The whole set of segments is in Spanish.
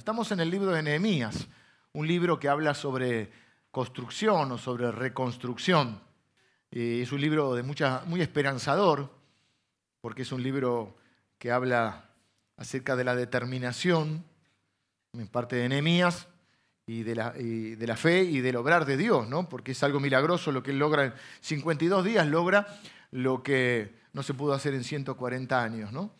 Estamos en el libro de Nehemías, un libro que habla sobre construcción o sobre reconstrucción. es un libro de mucha, muy esperanzador, porque es un libro que habla acerca de la determinación en parte de Nehemías y de la fe y del obrar de Dios, ¿no? porque es algo milagroso lo que él logra en 52 días, logra lo que no se pudo hacer en 140 años. ¿no?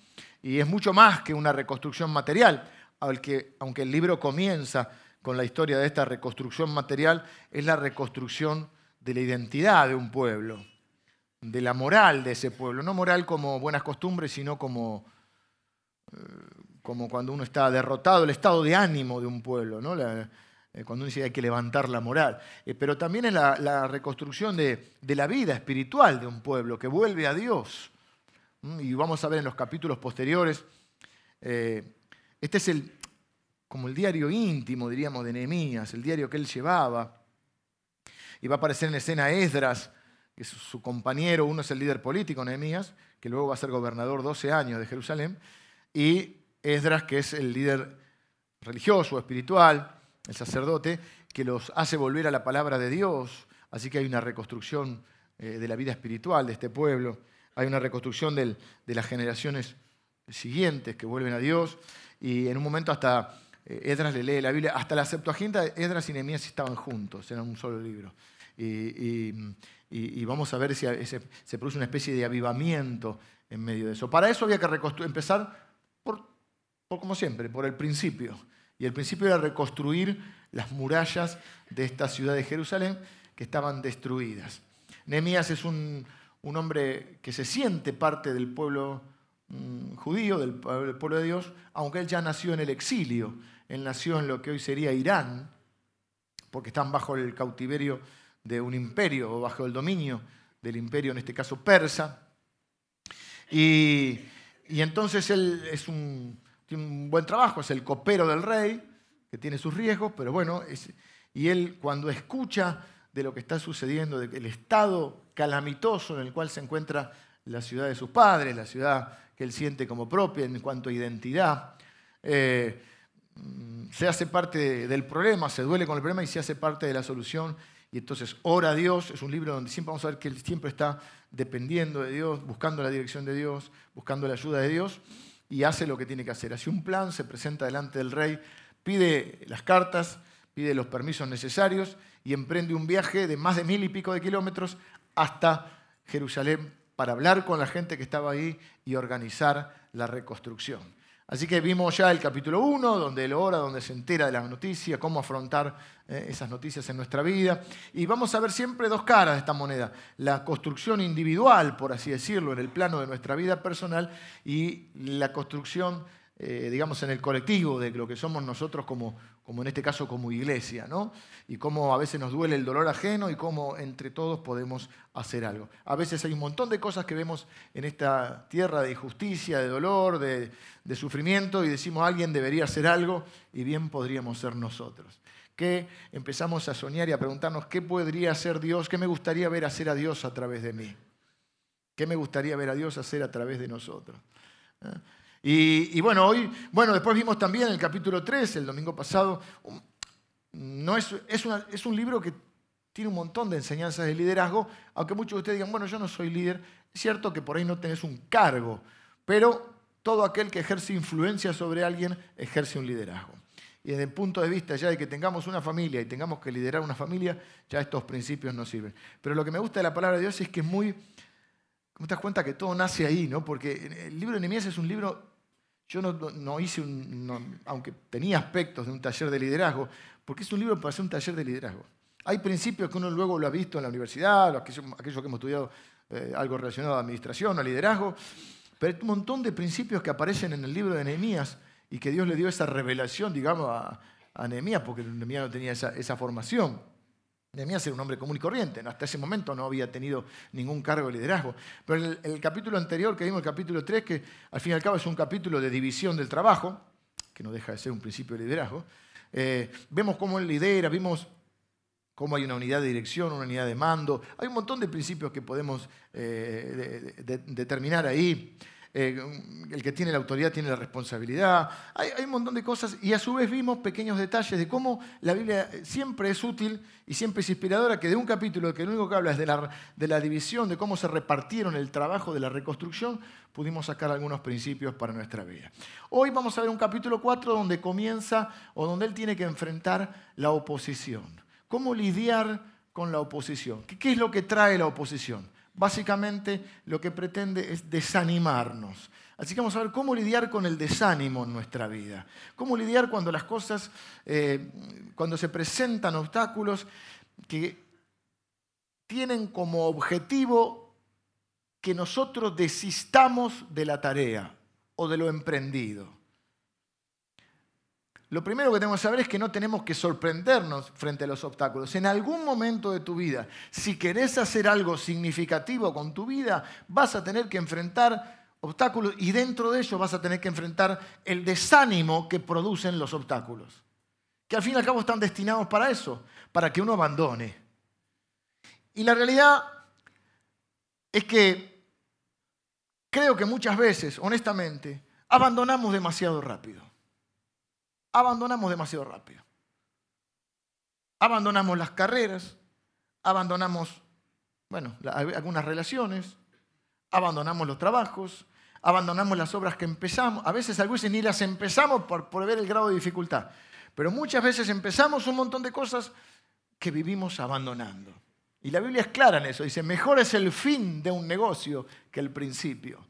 Y es mucho más que una reconstrucción material, aunque, aunque el libro comienza con la historia de esta reconstrucción material, es la reconstrucción de la identidad de un pueblo, de la moral de ese pueblo, no moral como buenas costumbres, sino como, eh, como cuando uno está derrotado, el estado de ánimo de un pueblo, ¿no? Eh, cuando uno dice que hay que levantar la moral, eh, pero también es la, reconstrucción de, la vida espiritual de un pueblo que vuelve a Dios. Y vamos a ver en los capítulos posteriores, este es el, como el diario íntimo, diríamos, de Nehemías, el diario que él llevaba. Y va a aparecer en escena Esdras, que es su compañero, uno es el líder político, Nehemías, que luego va a ser gobernador 12 años de Jerusalén, y Esdras, que es el líder religioso, espiritual, el sacerdote, que los hace volver a la palabra de Dios. Así que hay una reconstrucción eh, de la vida espiritual de este pueblo, hay una reconstrucción de las generaciones siguientes que vuelven a Dios, y en un momento hasta Edras le lee la Biblia, hasta la Septuaginta, Edras y Nehemías estaban juntos, eran un solo libro. Y, vamos a ver si se, produce una especie de avivamiento en medio de eso. Para eso había que empezar por, como siempre, por el principio. Y el principio era reconstruir las murallas de esta ciudad de Jerusalén que estaban destruidas. Nehemías es un, un hombre que se siente parte del pueblo mm, judío, del pueblo de Dios, aunque él ya nació en el exilio. Él nació en lo que hoy sería Irán, porque están bajo el cautiverio de un imperio o bajo el dominio del imperio, en este caso persa. Y, entonces él es un, tiene un buen trabajo, es el copero del rey, que tiene sus riesgos, pero bueno, y él cuando escucha de lo que está sucediendo, del estado calamitoso en el cual se encuentra la ciudad de sus padres, la ciudad que él siente como propia en cuanto a identidad, eh, se hace parte del problema, se duele con el problema y se hace parte de la solución. Y entonces ora a Dios, es un libro donde siempre vamos a ver que él siempre está dependiendo de Dios, buscando la dirección de Dios, buscando la ayuda de Dios y hace lo que tiene que hacer. Hace un plan, se presenta delante del rey, pide las cartas, pide los permisos necesarios y emprende un viaje de más de mil y pico de kilómetros hasta Jerusalén para hablar con la gente que estaba ahí y organizar la reconstrucción. Así que vimos ya el capítulo 1, donde él ora, donde se entera de las noticias, cómo afrontar eh, esas noticias en nuestra vida. Y vamos a ver siempre dos caras de esta moneda. La construcción individual, por así decirlo, en el plano de nuestra vida personal y la construcción, eh, digamos, en el colectivo de lo que somos nosotros como, como en este caso como iglesia, ¿no? Y cómo a veces nos duele el dolor ajeno y cómo entre todos podemos hacer algo. A veces hay un montón de cosas que vemos en esta tierra de injusticia, de dolor, de, sufrimiento y decimos alguien debería hacer algo y bien podríamos ser nosotros. Que empezamos a soñar y a preguntarnos qué podría hacer Dios, qué me gustaría ver hacer a Dios a través de mí, qué me gustaría ver a Dios hacer a través de nosotros. ¿Eh? Y, bueno, hoy, bueno, después vimos también el capítulo 3, el domingo pasado. No es, es, un libro que tiene un montón de enseñanzas de liderazgo, aunque muchos de ustedes digan, bueno, yo no soy líder. Es cierto que por ahí no tenés un cargo, pero todo aquel que ejerce influencia sobre alguien ejerce un liderazgo. Y desde el punto de vista ya de que tengamos una familia y tengamos que liderar una familia, ya estos principios nos sirven. Pero lo que me gusta de la palabra de Dios es que es muy... ¿Cómo te das cuenta que todo nace ahí? ¿no? Porque el libro de Nehemías es un libro yo no, hice un, aunque tenía aspectos de un taller de liderazgo, porque es un libro para hacer un taller de liderazgo. Hay principios que uno luego lo ha visto en la universidad, aquellos, que hemos estudiado eh, algo relacionado a administración, a liderazgo, pero hay un montón de principios que aparecen en el libro de Nehemías y que Dios le dio esa revelación, digamos, a, a Nehemías, porque Nehemías no tenía esa, esa formación. Nehemías era un hombre común y corriente, hasta ese momento no había tenido ningún cargo de liderazgo. Pero el, capítulo anterior, que vimos el capítulo 3, que al fin y al cabo es un capítulo de división del trabajo, que no deja de ser un principio de liderazgo, eh, vemos cómo él lidera, vimos cómo hay una unidad de dirección, una unidad de mando, hay un montón de principios que podemos eh, determinar ahí. Eh, el que tiene la autoridad tiene la responsabilidad. Hay, un montón de cosas y a su vez vimos pequeños detalles de cómo la Biblia siempre es útil y siempre es inspiradora, que de un capítulo que lo único que habla es de la, de la división, de cómo se repartieron el trabajo de la reconstrucción, pudimos sacar algunos principios para nuestra vida. Hoy vamos a ver un capítulo 4 donde comienza o donde él tiene que enfrentar la oposición. ¿Cómo lidiar con la oposición? ¿Qué es lo que trae la oposición? Básicamente lo que pretende es desanimarnos. Así que vamos a ver cómo lidiar con el desánimo en nuestra vida. Cómo lidiar cuando las cosas, eh, cuando se presentan obstáculos que tienen como objetivo que nosotros desistamos de la tarea o de lo emprendido. Lo primero que tenemos que saber es que no tenemos que sorprendernos frente a los obstáculos. En algún momento de tu vida, si querés hacer algo significativo con tu vida, vas a tener que enfrentar obstáculos y dentro de ellos vas a tener que enfrentar el desánimo que producen los obstáculos. Que al fin y al cabo están destinados para eso, para que uno abandone. Y la realidad es que creo que muchas veces, honestamente, abandonamos demasiado rápido abandonamos demasiado rápido. Abandonamos las carreras, abandonamos, bueno, algunas relaciones, abandonamos los trabajos, abandonamos las obras que empezamos. A veces, a ni las empezamos por, por ver el grado de dificultad, pero muchas veces empezamos un montón de cosas que vivimos abandonando. Y la Biblia es clara en eso, dice, mejor es el fin de un negocio que el principio.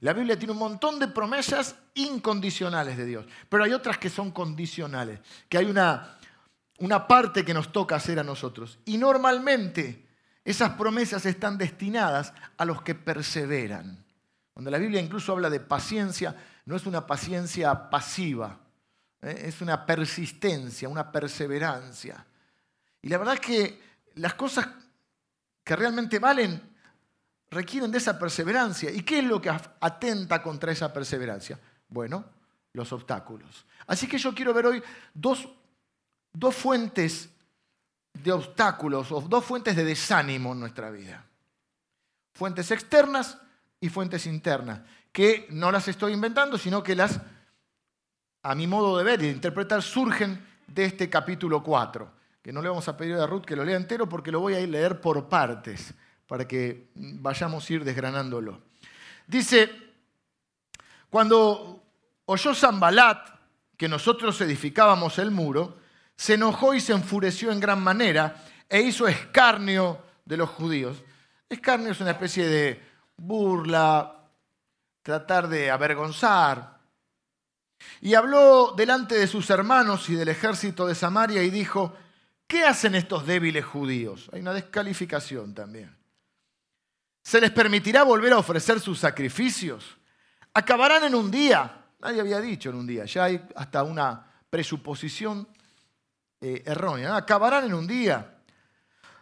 La Biblia tiene un montón de promesas incondicionales de Dios, pero hay otras que son condicionales, que hay una, una parte que nos toca hacer a nosotros. Y normalmente esas promesas están destinadas a los que perseveran. Cuando la Biblia incluso habla de paciencia, no es una paciencia pasiva, ¿eh? es una persistencia, una perseverancia. Y la verdad es que las cosas que realmente valen requieren de esa perseverancia. ¿Y qué es lo que atenta contra esa perseverancia? Bueno, los obstáculos. Así que yo quiero ver hoy dos, dos fuentes de obstáculos o dos fuentes de desánimo en nuestra vida. Fuentes externas y fuentes internas, que no las estoy inventando, sino que las, a mi modo de ver y de interpretar, surgen de este capítulo 4, que no le vamos a pedir a Ruth que lo lea entero porque lo voy a leer por partes para que vayamos a ir desgranándolo. Dice, cuando oyó Zambalat que nosotros edificábamos el muro, se enojó y se enfureció en gran manera e hizo escarnio de los judíos. Escarnio es una especie de burla, tratar de avergonzar. Y habló delante de sus hermanos y del ejército de Samaria y dijo, ¿qué hacen estos débiles judíos? Hay una descalificación también. ¿Se les permitirá volver a ofrecer sus sacrificios? Acabarán en un día. Nadie había dicho en un día, ya hay hasta una presuposición eh, errónea. Acabarán en un día.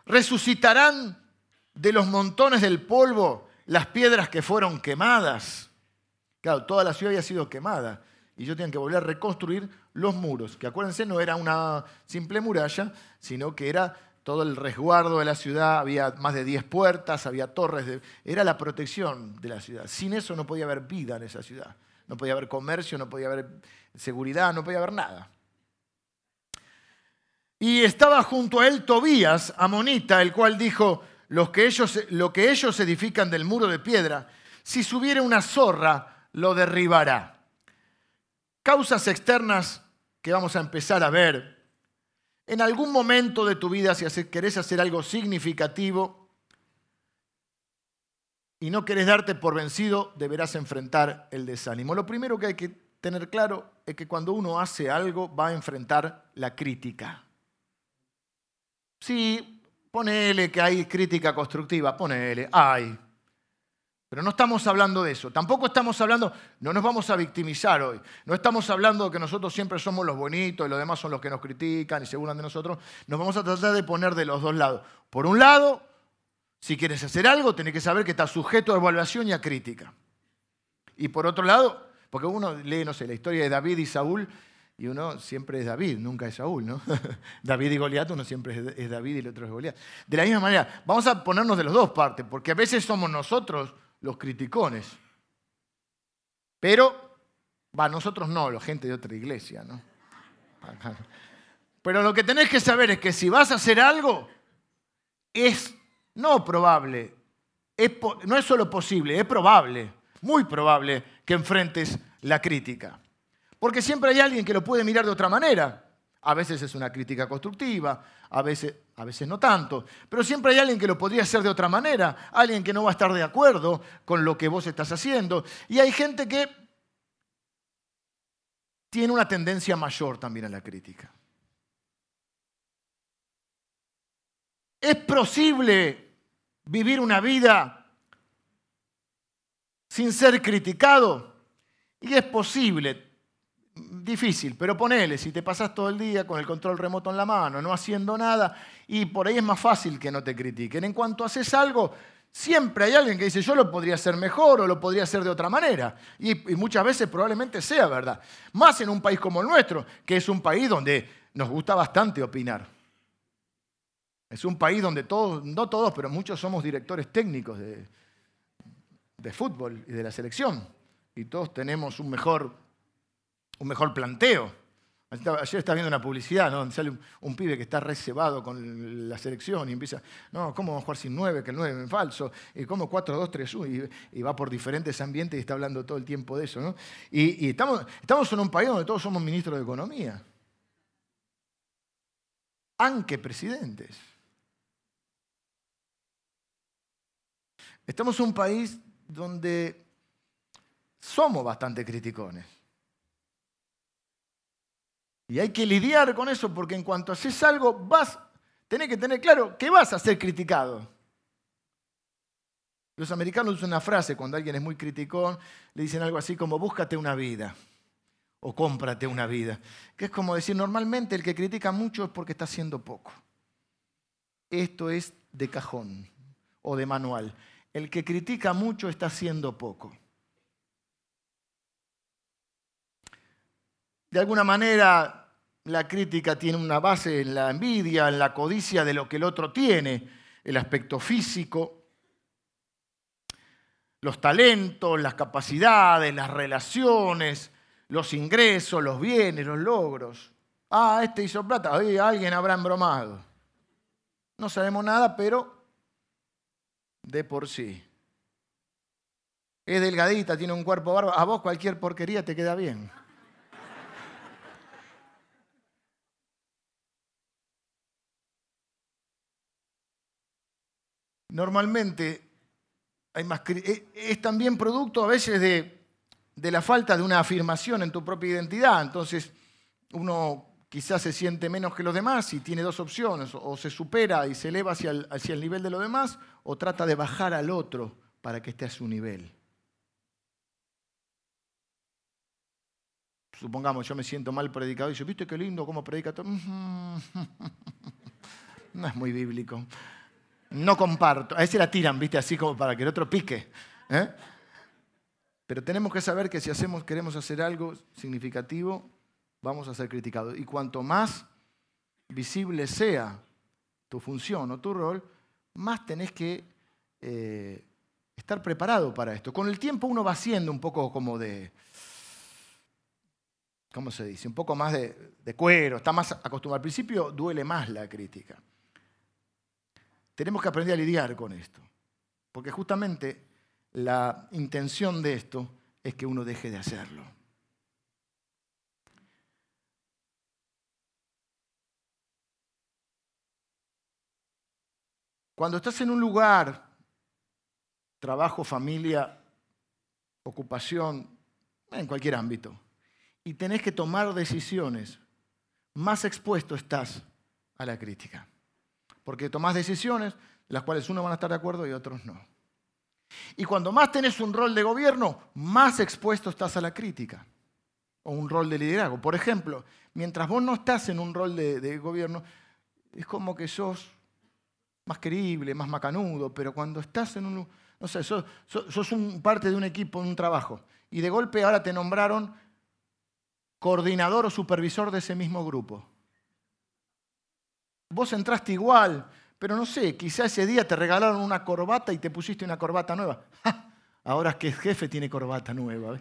Resucitarán de los montones del polvo las piedras que fueron quemadas. Claro, toda la ciudad había sido quemada y yo tenía que volver a reconstruir los muros, que acuérdense no era una simple muralla, sino que era todo el resguardo de la ciudad, había más de 10 puertas, había torres, era la protección de la ciudad. Sin eso no podía haber vida en esa ciudad, no podía haber comercio, no podía haber seguridad, no podía haber nada. Y estaba junto a él Tobías, amonita, el cual dijo, lo que ellos, lo que ellos edifican del muro de piedra, si subiera una zorra, lo derribará. Causas externas que vamos a empezar a ver en algún momento de tu vida, si querés hacer algo significativo y no querés darte por vencido, deberás enfrentar el desánimo. Lo primero que hay que tener claro es que cuando uno hace algo va a enfrentar la crítica. Sí, ponele que hay crítica constructiva, ponele, hay. Pero no estamos hablando de eso. Tampoco estamos hablando, no nos vamos a victimizar hoy. No estamos hablando de que nosotros siempre somos los bonitos y los demás son los que nos critican y se burlan de nosotros. Nos vamos a tratar de poner de los dos lados. Por un lado, si quieres hacer algo, tenés que saber que estás sujeto a evaluación y a crítica. Y por otro lado, porque uno lee, no sé, la historia de David y Saúl, y uno siempre es David, nunca es Saúl, ¿no? David y Goliat, uno siempre es David y el otro es Goliat. De la misma manera, vamos a ponernos de los dos partes, porque a veces somos nosotros los criticones. Pero, va, nosotros no, la gente de otra iglesia, ¿no? Pero lo que tenés que saber es que si vas a hacer algo, es no probable, no es solo posible, es probable, muy probable que enfrentes la crítica. Porque siempre hay alguien que lo puede mirar de otra manera. A veces es una crítica constructiva, a veces, a veces no tanto, pero siempre hay alguien que lo podría hacer de otra manera, alguien que no va a estar de acuerdo con lo que vos estás haciendo. Y hay gente que tiene una tendencia mayor también a la crítica. ¿Es posible vivir una vida sin ser criticado? Y es posible, difícil, pero ponele, si te pasas todo el día con el control remoto en la mano, no haciendo nada, y por ahí es más fácil que no te critiquen. En cuanto haces algo, siempre hay alguien que dice, yo lo podría hacer mejor o lo podría hacer de otra manera. Y, muchas veces probablemente sea verdad. Más en un país como el nuestro, que es un país donde nos gusta bastante opinar. Es un país donde todos, no todos, pero muchos somos directores técnicos de, de fútbol y de la selección. Y todos tenemos un mejor un mejor planteo. Ayer estaba viendo una publicidad ¿no? donde sale un, pibe que está reservado con la selección y empieza, no, ¿cómo vamos a jugar sin nueve? Que el nueve es falso. Y cómo 4-2-3-1 y, va por diferentes ambientes y está hablando todo el tiempo de eso. ¿no? Y, estamos, estamos en un país donde todos somos ministros de Economía. Aunque presidentes. Estamos en un país donde somos bastante criticones. Y hay que lidiar con eso porque en cuanto haces algo, vas, tenés que tener claro que vas a ser criticado. Los americanos usan una frase cuando alguien es muy criticón, le dicen algo así como búscate una vida o cómprate una vida. Que es como decir, normalmente el que critica mucho es porque está haciendo poco. Esto es de cajón o de manual. El que critica mucho está haciendo poco. De alguna manera, la crítica tiene una base en la envidia, en la codicia de lo que el otro tiene, el aspecto físico, los talentos, las capacidades, las relaciones, los ingresos, los bienes, los logros. Ah, este hizo plata, Oye, alguien habrá embromado. No sabemos nada, pero de por sí. Es delgadita, tiene un cuerpo bárbaro. A vos cualquier porquería te queda bien. Normalmente hay más, eh, es también producto a veces de, de la falta de una afirmación en tu propia identidad. Entonces uno quizás se siente menos que los demás y tiene dos opciones, o se supera y se eleva hacia el, hacia el nivel de los demás, o trata de bajar al otro para que esté a su nivel. Supongamos, yo me siento mal predicado y yo, ¿viste qué lindo cómo predica todo? No es muy bíblico no comparto. A ese la tiran, ¿viste? Así como para que el otro pique. ¿eh? Pero tenemos que saber que si hacemos, queremos hacer algo significativo, vamos a ser criticados. Y cuanto más visible sea tu función o tu rol, más tenés que eh, estar preparado para esto. Con el tiempo uno va siendo un poco como de, ¿cómo se dice? Un poco más de, de cuero, está más acostumbrado. Al principio duele más la crítica. Tenemos que aprender a lidiar con esto, porque justamente la intención de esto es que uno deje de hacerlo. Cuando estás en un lugar, trabajo, familia, ocupación, en cualquier ámbito, y tenés que tomar decisiones, más expuesto estás a la crítica porque tomás decisiones, las cuales unos van a estar de acuerdo y otros no. Y cuando más tenés un rol de gobierno, más expuesto estás a la crítica o un rol de liderazgo. Por ejemplo, mientras vos no estás en un rol de, gobierno, es como que sos más querible, más macanudo, pero cuando estás en un, no sé, sos, sos un parte de un equipo, un trabajo, y de golpe ahora te nombraron coordinador o supervisor de ese mismo grupo. Vos entraste igual, pero no sé, quizá ese día te regalaron una corbata y te pusiste una corbata nueva. Ahora que el jefe tiene corbata nueva.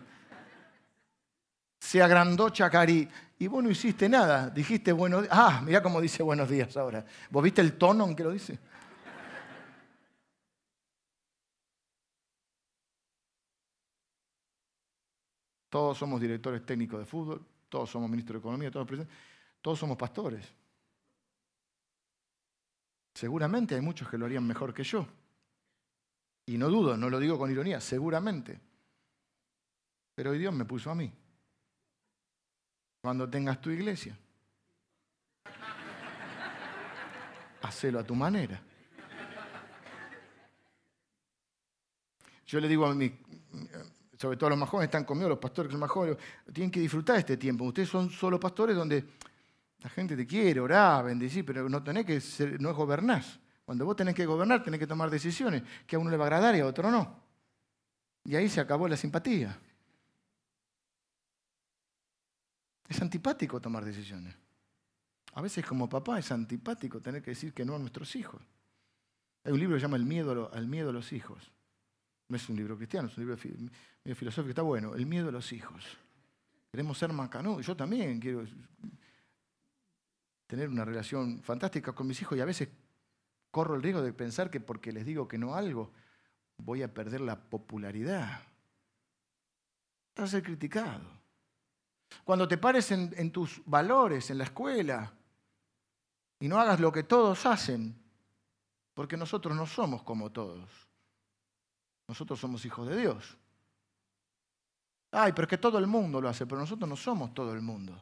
se agrandó Chacarí. Y vos no hiciste nada, dijiste buenos días. Ah, mira cómo dice buenos días ahora. ¿Vos viste el tono en que lo dice? Todos somos directores técnicos de fútbol, todos somos ministros de Economía, todos, todos somos pastores. Seguramente hay muchos que lo harían mejor que yo. Y no dudo, no lo digo con ironía, seguramente. Pero hoy Dios me puso a mí. Cuando tengas tu iglesia, hacelo a tu manera. Yo le digo a mi, sobre todo los más jóvenes, están conmigo, los pastores que son más tienen que disfrutar este tiempo. Ustedes son solo pastores donde la gente te quiere, orar, bendecir, pero no tenés que ser, no es gobernar. Cuando vos tenés que gobernar, tenés que tomar decisiones que a uno le va a agradar y a otro no. Y ahí se acabó la simpatía. Es antipático tomar decisiones. A veces como papá es antipático tener que decir que no a nuestros hijos. Hay un libro que se llama El miedo, miedo a los hijos. No es un libro cristiano, es un libro filosófico, está bueno. El miedo a los hijos. Queremos ser macanudos. Yo también quiero tener una relación fantástica con mis hijos y a veces corro el riesgo de pensar que porque les digo que no algo, voy a perder la popularidad. Vas a ser criticado. Cuando te pares en, en tus valores en la escuela y no hagas lo que todos hacen, porque nosotros no somos como todos. Nosotros somos hijos de Dios. Ay, pero es que todo el mundo lo hace, pero nosotros no somos todo el mundo.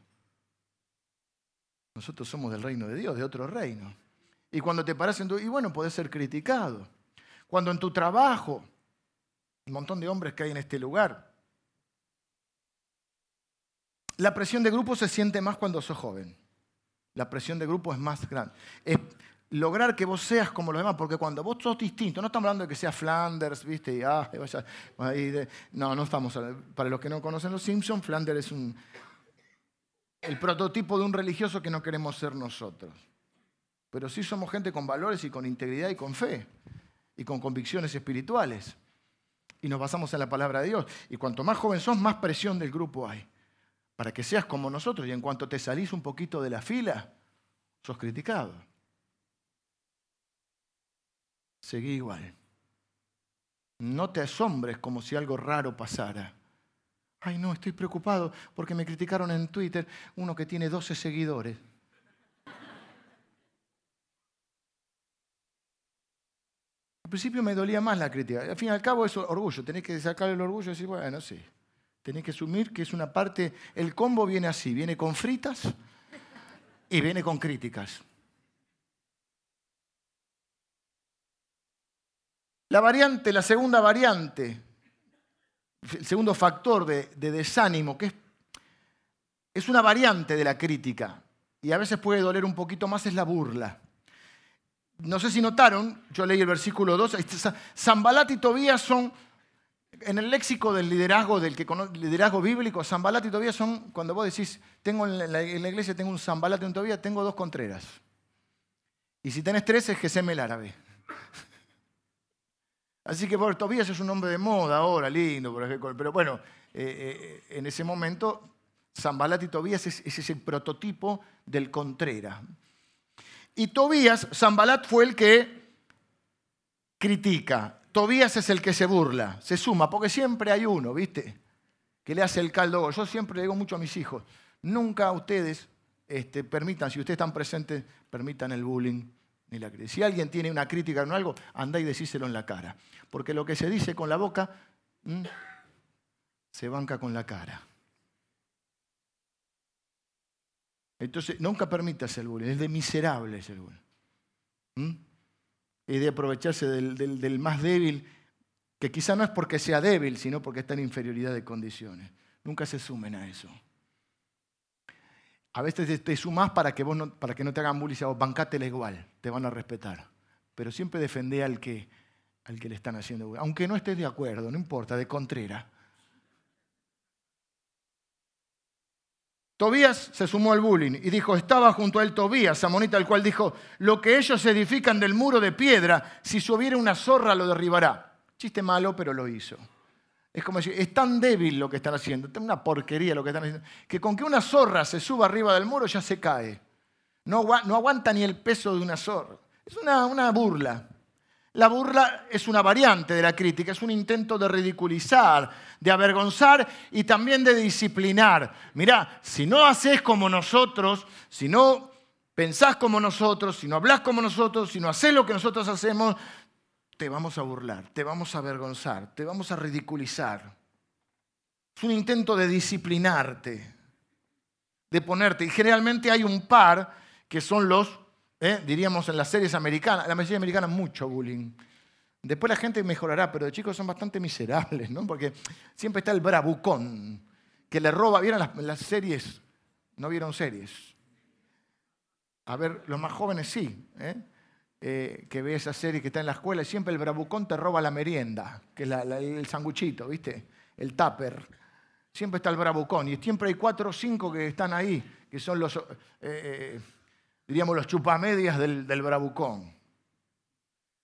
Nosotros somos del reino de Dios, de otro reino. Y cuando te paras en tu... Y bueno, puedes ser criticado. Cuando en tu trabajo, un montón de hombres que hay en este lugar, la presión de grupo se siente más cuando sos joven. La presión de grupo es más grande lograr que vos seas como los demás, porque cuando vos sos distinto, no estamos hablando de que sea Flanders, ¿viste? Y, ah, no, no estamos. Para los que no conocen los Simpsons, Flanders es un, el prototipo de un religioso que no queremos ser nosotros. Pero sí somos gente con valores y con integridad y con fe y con convicciones espirituales. Y nos basamos en la palabra de Dios. Y cuanto más joven sos, más presión del grupo hay. Para que seas como nosotros y en cuanto te salís un poquito de la fila, sos criticado seguí igual. No te asombres como si algo raro pasara. Ay, no, estoy preocupado porque me criticaron en Twitter uno que tiene 12 seguidores. Al principio me dolía más la crítica. Al fin y al cabo es orgullo. Tenés que sacar el orgullo y decir, bueno, sí. Tenés que asumir que es una parte... El combo viene así. Viene con fritas y viene con críticas. La variante, la segunda variante, el segundo factor de, desánimo, que es, es una variante de la crítica y a veces puede doler un poquito más, es la burla. No sé si notaron, yo leí el versículo 2, Zambalat y Tobías son, en el léxico del liderazgo, del que liderazgo bíblico, Zambalat y Tobías son, cuando vos decís, tengo en la, iglesia tengo un Zambalat y un Tobías, tengo dos Contreras. Y si tenés tres es Gesem el árabe. Así que por Tobías es un nombre de moda ahora, lindo, pero bueno, eh, eh, en ese momento Zambalat y Tobías es, ese es el prototipo del Contrera. Y Tobías, Zambalat fue el que critica, Tobías es el que se burla, se suma, porque siempre hay uno, ¿viste? Que le hace el caldo. Yo siempre le digo mucho a mis hijos, nunca ustedes este, permitan, si ustedes están presentes, permitan el bullying si alguien tiene una crítica en algo, anda y decíselo en la cara. Porque lo que se dice con la boca se banca con la cara. Entonces, nunca permitas el bullying. Es de miserables el bullying. Y de aprovecharse del, del más débil, que quizá no es porque sea débil, sino porque está en inferioridad de condiciones. Nunca se sumen a eso. A veces te sumas para que, vos no, para que no te hagan bullying o bancátela igual, te van a respetar. Pero siempre defende al que, al que le están haciendo bullying. Aunque no estés de acuerdo, no importa, de contrera. Tobías se sumó al bullying y dijo, estaba junto a él Tobías, Samonita, el cual dijo, lo que ellos edifican del muro de piedra, si subiera una zorra lo derribará. Chiste malo, pero lo hizo. Es como decir, es tan débil lo que están haciendo, es una porquería lo que están haciendo, que con que una zorra se suba arriba del muro ya se cae. No, aguanta ni el peso de una zorra. Es una, una burla. La burla es una variante de la crítica, es un intento de ridiculizar, de avergonzar y también de disciplinar. Mirá, si no haces como nosotros, si no pensás como nosotros, si no hablas como nosotros, si no haces lo que nosotros hacemos, te vamos a burlar, te vamos a avergonzar, te vamos a ridiculizar. Es un intento de disciplinarte, de ponerte. Y generalmente hay un par que son los ¿eh? diríamos en las series americanas, la series americana mucho bullying. Después la gente mejorará, pero de chicos son bastante miserables, ¿no? Porque siempre está el bravucón, que le roba, ¿vieron las, series? ¿No vieron series? A ver, los más jóvenes sí, ¿eh? Eh, que ve esa serie que está en la escuela y siempre el bravucón te roba la merienda, que es el sanguchito, ¿viste? El tupper. Siempre está el bravucón y siempre hay cuatro o cinco que están ahí, que son los diríamos, los chupamedias del, del bravucón.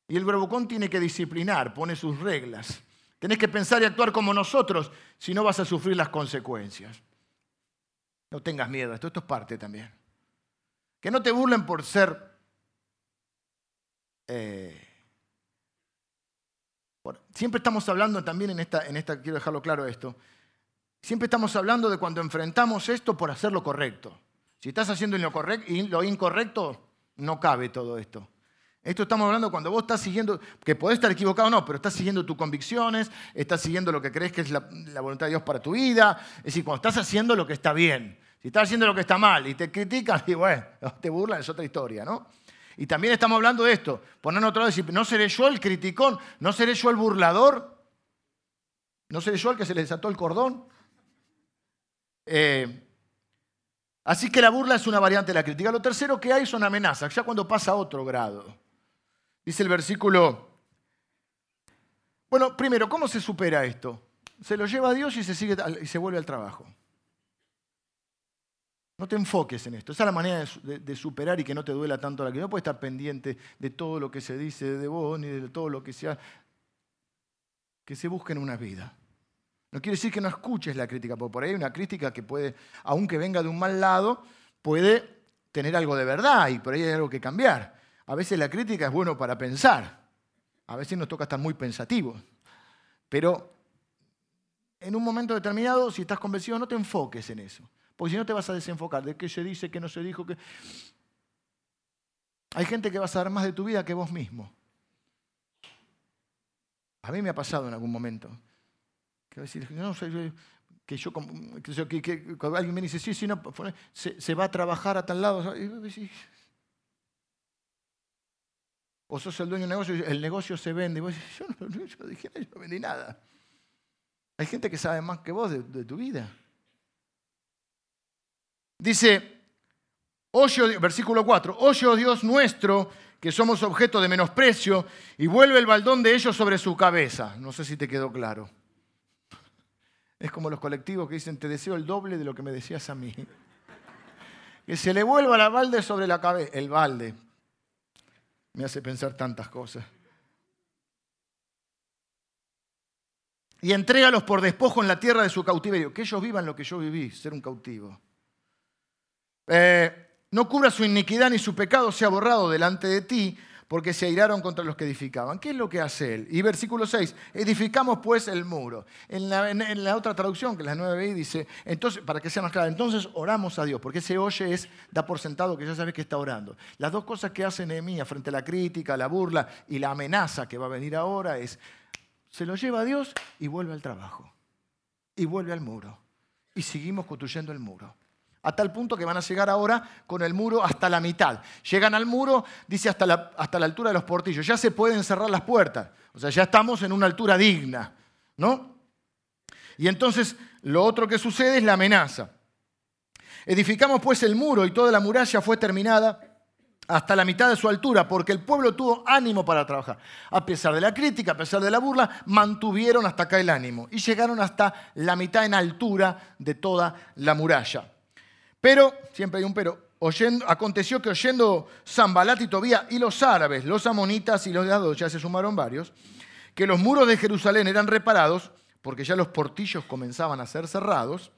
Y el bravucón tiene que disciplinar, pone sus reglas. Tenés que pensar y actuar como nosotros, si no vas a sufrir las consecuencias. No tengas miedo, esto, esto es parte también. Que no te burlen por ser... Eh, siempre estamos hablando también en esta, en esta, quiero dejarlo claro esto, siempre estamos hablando de cuando enfrentamos esto por hacer lo correcto. Si estás haciendo lo, correcto, lo incorrecto, no cabe todo esto. Esto estamos hablando cuando vos estás siguiendo, que podés estar equivocado o no, pero estás siguiendo tus convicciones, estás siguiendo lo que crees que es la, voluntad de Dios para tu vida. Es decir, cuando estás haciendo lo que está bien. Si estás haciendo lo que está mal y te critican, y bueno, te burlan, es otra historia, ¿no? Y también estamos hablando de esto, poner otro lado decir, ¿no seré yo el criticón? ¿No seré yo el burlador? ¿No seré yo el que se le desató el cordón? Eh, Así que la burla es una variante de la crítica. Lo tercero que hay son amenazas, ya cuando pasa a otro grado. Dice el versículo. Bueno, primero, ¿cómo se supera esto? Se lo lleva a Dios y se, sigue, y se vuelve al trabajo. No te enfoques en esto. Esa es la manera de, superar y que no te duela tanto la que no puedes estar pendiente de todo lo que se dice de vos ni de todo lo que sea. Que se busquen una vida. No quiere decir que no escuches la crítica, porque por ahí hay una crítica que puede, aunque venga de un mal lado, puede tener algo de verdad y por ahí hay algo que cambiar. A veces la crítica es bueno para pensar, a veces nos toca estar muy pensativos, pero en un momento determinado, si estás convencido, no te enfoques en eso, porque si no te vas a desenfocar de qué se dice, qué no se dijo. Qué... Hay gente que va a saber más de tu vida que vos mismo. A mí me ha pasado en algún momento decir, no, que yo, que, que, alguien me dice, sí, sí, no, se, va a trabajar a tal lado. O sos el dueño del negocio, el negocio se vende. Y vos yo no, yo dije, yo no vendí nada. Hay gente que sabe más que vos de tu vida. Dice, oye, versículo 4, oye, oh Dios nuestro, que somos objeto de menosprecio, y vuelve el baldón de ellos sobre su cabeza. No sé si te quedó claro. Es como los colectivos que dicen, te deseo el doble de lo que me decías a mí. Que se le vuelva la balde sobre la cabeza. El balde. Me hace pensar tantas cosas. Y entrégalos por despojo en la tierra de su cautiverio. Que ellos vivan lo que yo viví, ser un cautivo. Eh, no cubra su iniquidad ni su pecado sea borrado delante de ti, porque se airaron contra los que edificaban. ¿Qué es lo que hace él? Y versículo 6, edificamos pues el muro. En la, otra traducción, que es la 9i, dice, entonces, para que sea más claro, entonces oramos a Dios, porque ese oye es, da por sentado que ya sabes que está orando. Las dos cosas que hace Nehemías frente a la crítica, la burla y la amenaza que va a venir ahora es, se lo lleva a Dios y vuelve al trabajo. Y vuelve al muro. Y seguimos construyendo el muro a tal punto que van a llegar ahora con el muro hasta la mitad. Llegan al muro, dice hasta la, hasta la altura de los portillos, ya se pueden cerrar las puertas, o sea, ya estamos en una altura digna, ¿no? Y entonces lo otro que sucede es la amenaza. Edificamos pues el muro y toda la muralla fue terminada hasta la mitad de su altura, porque el pueblo tuvo ánimo para trabajar. A pesar de la crítica, a pesar de la burla, mantuvieron hasta acá el ánimo y llegaron hasta la mitad en altura de toda la muralla. Pero, siempre hay un pero, aconteció que oyendo Zambalat y Tobía y los árabes, los amonitas y los de ya se sumaron varios, que los muros de Jerusalén eran reparados, porque ya los portillos comenzaban a ser cerrados,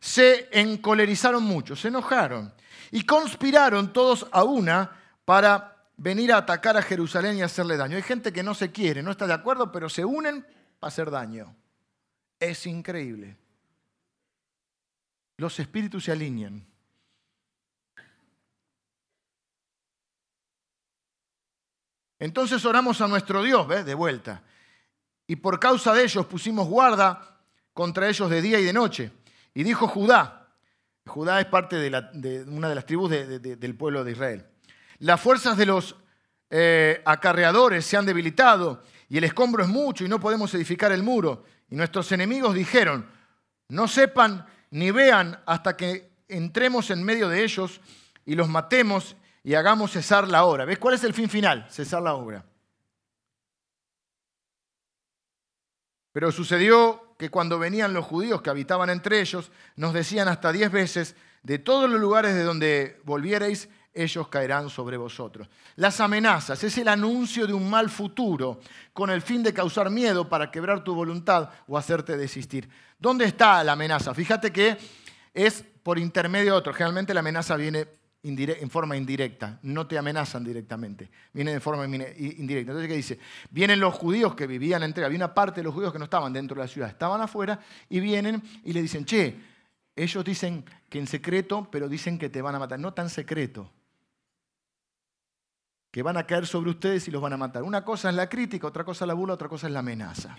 se encolerizaron mucho, se enojaron y conspiraron todos a una para venir a atacar a Jerusalén y hacerle daño. Hay gente que no se quiere, no está de acuerdo, pero se unen para hacer daño. Es increíble. Los espíritus se alinean. Entonces oramos a nuestro Dios, ¿ves? De vuelta. Y por causa de ellos pusimos guarda contra ellos de día y de noche. Y dijo Judá, Judá es parte de, una de las tribus del pueblo de Israel. Las fuerzas de los eh, acarreadores se han debilitado y el escombro es mucho y no podemos edificar el muro. Y nuestros enemigos dijeron, no sepan ni vean hasta que entremos en medio de ellos y los matemos y hagamos cesar la obra. ¿Ves cuál es el fin final? Cesar la obra. Pero sucedió que cuando venían los judíos que habitaban entre ellos, nos decían hasta diez veces, de todos los lugares de donde volvierais, ellos caerán sobre vosotros. Las amenazas es el anuncio de un mal futuro con el fin de causar miedo para quebrar tu voluntad o hacerte desistir. ¿Dónde está la amenaza? Fíjate que es por intermedio de otro. Generalmente la amenaza viene en forma indirecta, no te amenazan directamente, vienen de forma indirecta. Entonces, ¿qué dice? Vienen los judíos que vivían entre, había una parte de los judíos que no estaban dentro de la ciudad, estaban afuera y vienen y le dicen, che, ellos dicen que en secreto, pero dicen que te van a matar, no tan secreto, que van a caer sobre ustedes y los van a matar. Una cosa es la crítica, otra cosa es la burla, otra cosa es la amenaza.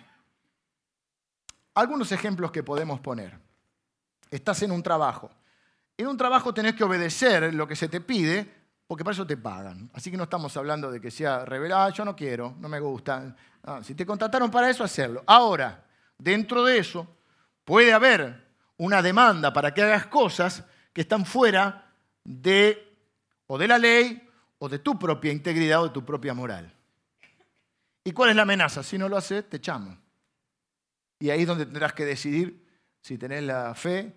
Algunos ejemplos que podemos poner. Estás en un trabajo en un trabajo tenés que obedecer lo que se te pide, porque para eso te pagan. Así que no estamos hablando de que sea revelado, yo no quiero, no me gusta. si te contrataron para eso, hacerlo. Ahora, dentro de eso, puede haber una demanda para que hagas cosas que están fuera de o de la ley o de tu propia integridad o de tu propia moral. ¿Y cuál es la amenaza? Si no lo haces, te echamos. Y ahí es donde tendrás que decidir si tenés la fe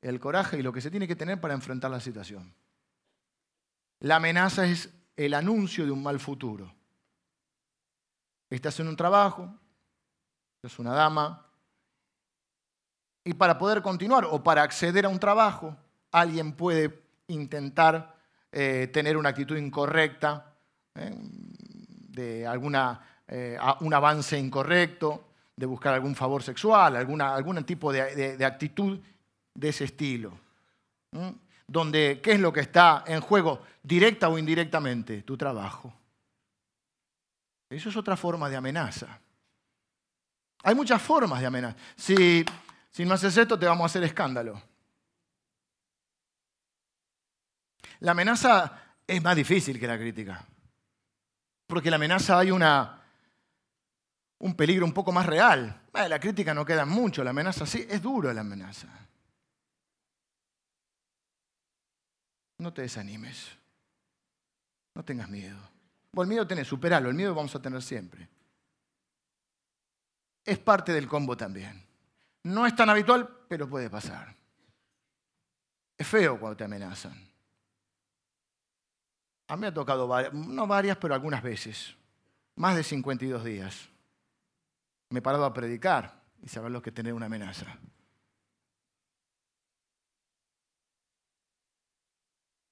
el coraje y lo que se tiene que tener para enfrentar la situación. La amenaza es el anuncio de un mal futuro. Estás en un trabajo, es una dama, y para poder continuar o para acceder a un trabajo, alguien puede intentar eh, tener una actitud incorrecta, ¿eh? de alguna, eh, un avance incorrecto, de buscar algún favor sexual, alguna, algún tipo de actitud de ese estilo. Donde, ¿qué es lo que está en juego, directa o indirectamente? Tu trabajo. Eso es otra forma de amenaza. Hay muchas formas de amenaza. Si, si no haces esto, te vamos a hacer escándalo. La amenaza es más difícil que la crítica. Porque la amenaza hay una, un peligro un poco más real. La crítica no queda mucho, la amenaza sí, es duro la amenaza. no te desanimes. No tengas miedo. Bueno, el miedo tenés, superalo. El miedo vamos a tener siempre. Es parte del combo también. No es tan habitual, pero puede pasar. Es feo cuando te amenazan. A mí me ha tocado, no varias, pero algunas veces. Más de 52 días. Me he parado a predicar y saber lo que tener una amenaza.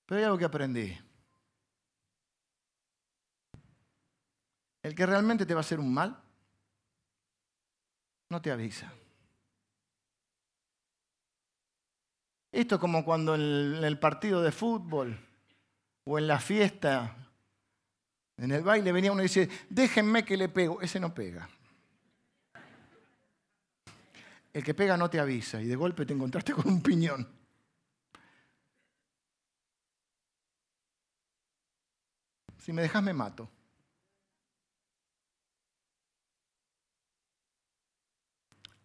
Pero hay algo que aprendí. El que realmente te va a hacer un mal, no te avisa. Esto es como cuando en el partido de fútbol o en la fiesta, en el baile, venía uno y dice, déjenme que le pego. Ese no pega. El que pega no te avisa y de golpe te encontraste con un piñón. Si me dejas me mato.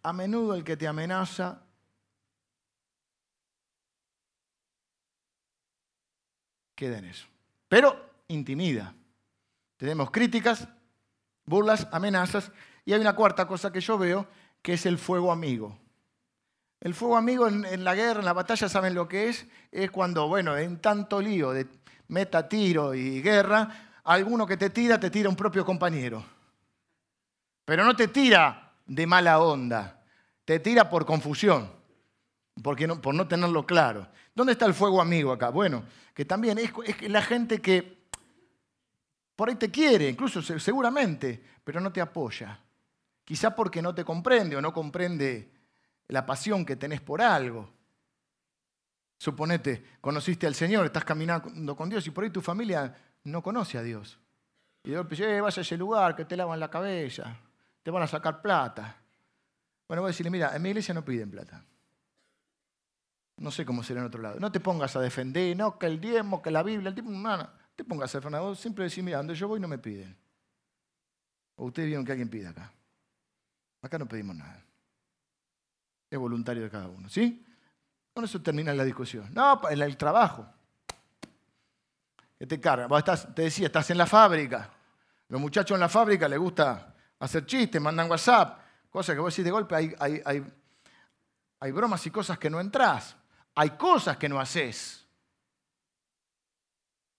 A menudo el que te amenaza queda en eso. Pero intimida. Tenemos críticas, burlas, amenazas y hay una cuarta cosa que yo veo que es el fuego amigo. El fuego amigo en, la guerra, en la batalla, ¿saben lo que es? Es cuando, bueno, en tanto lío de meta, tiro y guerra, alguno que te tira, te tira un propio compañero. Pero no te tira de mala onda. Te tira por confusión, porque por no tenerlo claro. ¿Dónde está el fuego amigo acá? Bueno, que también es, la gente que por ahí te quiere, incluso seguramente, pero no te apoya. Quizá porque no te comprende o no comprende la pasión que tenés por algo. Suponete, conociste al Señor, estás caminando con Dios y por ahí tu familia no conoce a Dios. Y Dios dice, eh, vaya a ese lugar que te lavan la cabeza, te van a sacar plata. Bueno, voy a decirle, mira, en mi iglesia no piden plata. No sé cómo será en otro lado. No te pongas a defender, no, que el diezmo, que la Biblia, el tipo, no, no te pongas a hacer siempre decir, mira, donde yo voy no me piden. O ustedes vieron que alguien pide acá. Acá no pedimos nada. Es voluntario de cada uno, ¿sí? Con eso termina la discusión. No, el trabajo. ¿Qué te carga? Vos te decía, estás en la fábrica. Los muchachos en la fábrica les gusta hacer chistes, mandan WhatsApp, cosas que vos decís de golpe, hay, hay, hay bromas y cosas que no entras. Hay cosas que no haces.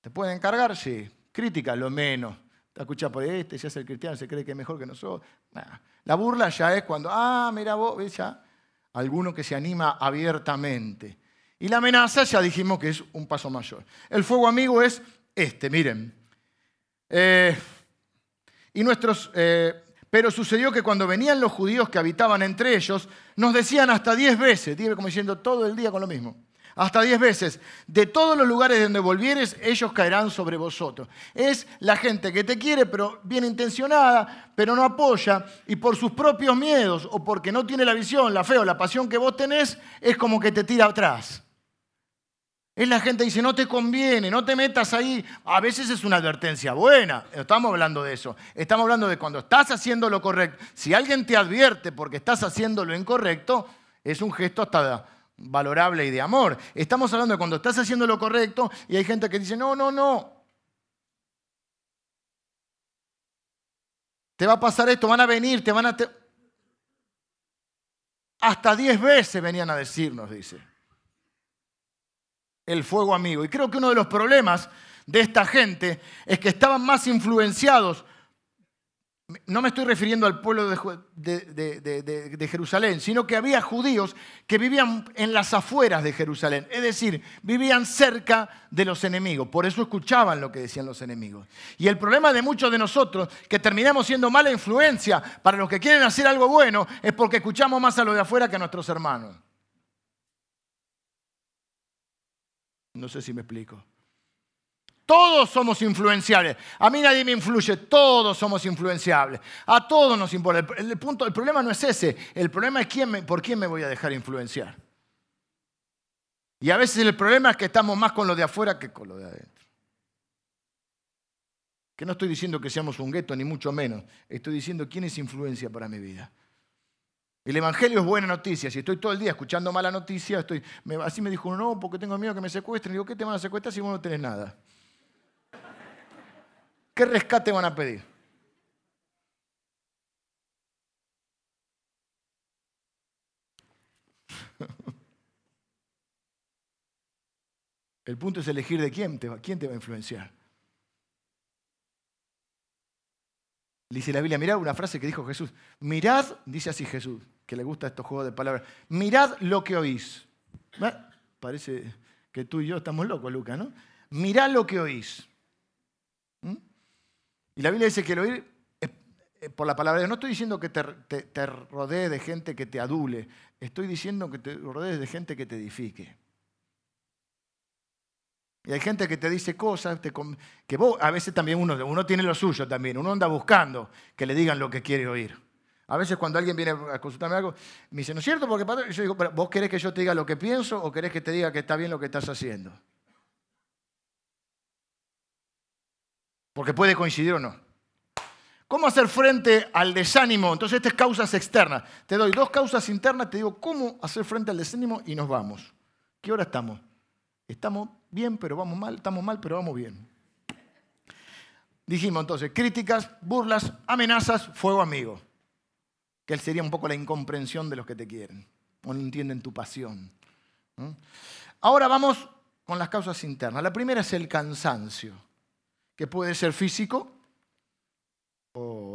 ¿Te pueden cargar? Sí. Crítica, lo menos. Te escucha por este, se hace el cristiano, se cree que es mejor que nosotros. La burla ya es cuando, ah, mira vos, ves ya, alguno que se anima abiertamente. Y la amenaza ya dijimos que es un paso mayor. El fuego amigo es este, miren. Eh, y nuestros, eh, pero sucedió que cuando venían los judíos que habitaban entre ellos, nos decían hasta diez veces, como diciendo todo el día con lo mismo hasta diez veces, de todos los lugares donde volvieres, ellos caerán sobre vosotros. Es la gente que te quiere, pero bien intencionada, pero no apoya, y por sus propios miedos, o porque no tiene la visión, la fe o la pasión que vos tenés, es como que te tira atrás. Es la gente que dice, no te conviene, no te metas ahí. A veces es una advertencia buena, estamos hablando de eso. Estamos hablando de cuando estás haciendo lo correcto. Si alguien te advierte porque estás haciendo lo incorrecto, es un gesto hasta valorable y de amor. Estamos hablando de cuando estás haciendo lo correcto y hay gente que dice, no, no, no. Te va a pasar esto, van a venir, te van a... Hasta diez veces venían a decirnos, dice. El fuego amigo. Y creo que uno de los problemas de esta gente es que estaban más influenciados no me estoy refiriendo al pueblo de, Jerusalén, sino que había judíos que vivían en las afueras de Jerusalén, es decir, vivían cerca de los enemigos, por eso escuchaban lo que decían los enemigos. Y el problema de muchos de nosotros, que terminamos siendo mala influencia para los que quieren hacer algo bueno, es porque escuchamos más a los de afuera que a nuestros hermanos. No sé si me explico. Todos somos influenciables. A mí nadie me influye, todos somos influenciables. A todos nos importa. El, punto, el problema no es ese, el problema es quién por quién me voy a dejar influenciar. Y a veces el problema es que estamos más con lo de afuera que con lo de adentro. Que no estoy diciendo que seamos un gueto, ni mucho menos. Estoy diciendo quién es influencia para mi vida. El Evangelio es buena noticia. Si estoy todo el día escuchando mala noticia, estoy, así me dijo no, porque tengo miedo que me secuestren. digo, ¿qué te van a secuestrar si vos no tenés nada? ¿Qué rescate van a pedir? El punto es elegir de quién te va, quién te va a influenciar. Dice la Biblia, mirad una frase que dijo Jesús. Mirad, dice así Jesús, que le gusta estos juegos de palabras. Mirad lo que oís. Parece que tú y yo estamos locos, Luca, ¿no? Mirad lo que oís. Y la Biblia dice que el oír por la palabra de Dios. No estoy diciendo que te, te, rodee de gente que te adule. Estoy diciendo que te rodees de gente que te edifique. Y hay gente que te dice cosas que vos, a veces también uno, tiene lo suyo también. Uno anda buscando que le digan lo que quiere oír. A veces cuando alguien viene a consultarme algo, me dice, ¿no es cierto? Porque yo digo, ¿vos querés que yo te diga lo que pienso o querés que te diga que está bien lo que estás haciendo? porque puede coincidir o no. ¿Cómo hacer frente al desánimo? Entonces, estas causas externas. Te doy dos causas internas, te digo cómo hacer frente al desánimo y nos vamos. ¿Qué hora estamos? Estamos bien, pero vamos mal, estamos mal, pero vamos bien. Dijimos entonces, críticas, burlas, amenazas, fuego amigo. Que sería un poco la incomprensión de los que te quieren o no entienden tu pasión. Ahora vamos con las causas internas. La primera es el cansancio que puede ser físico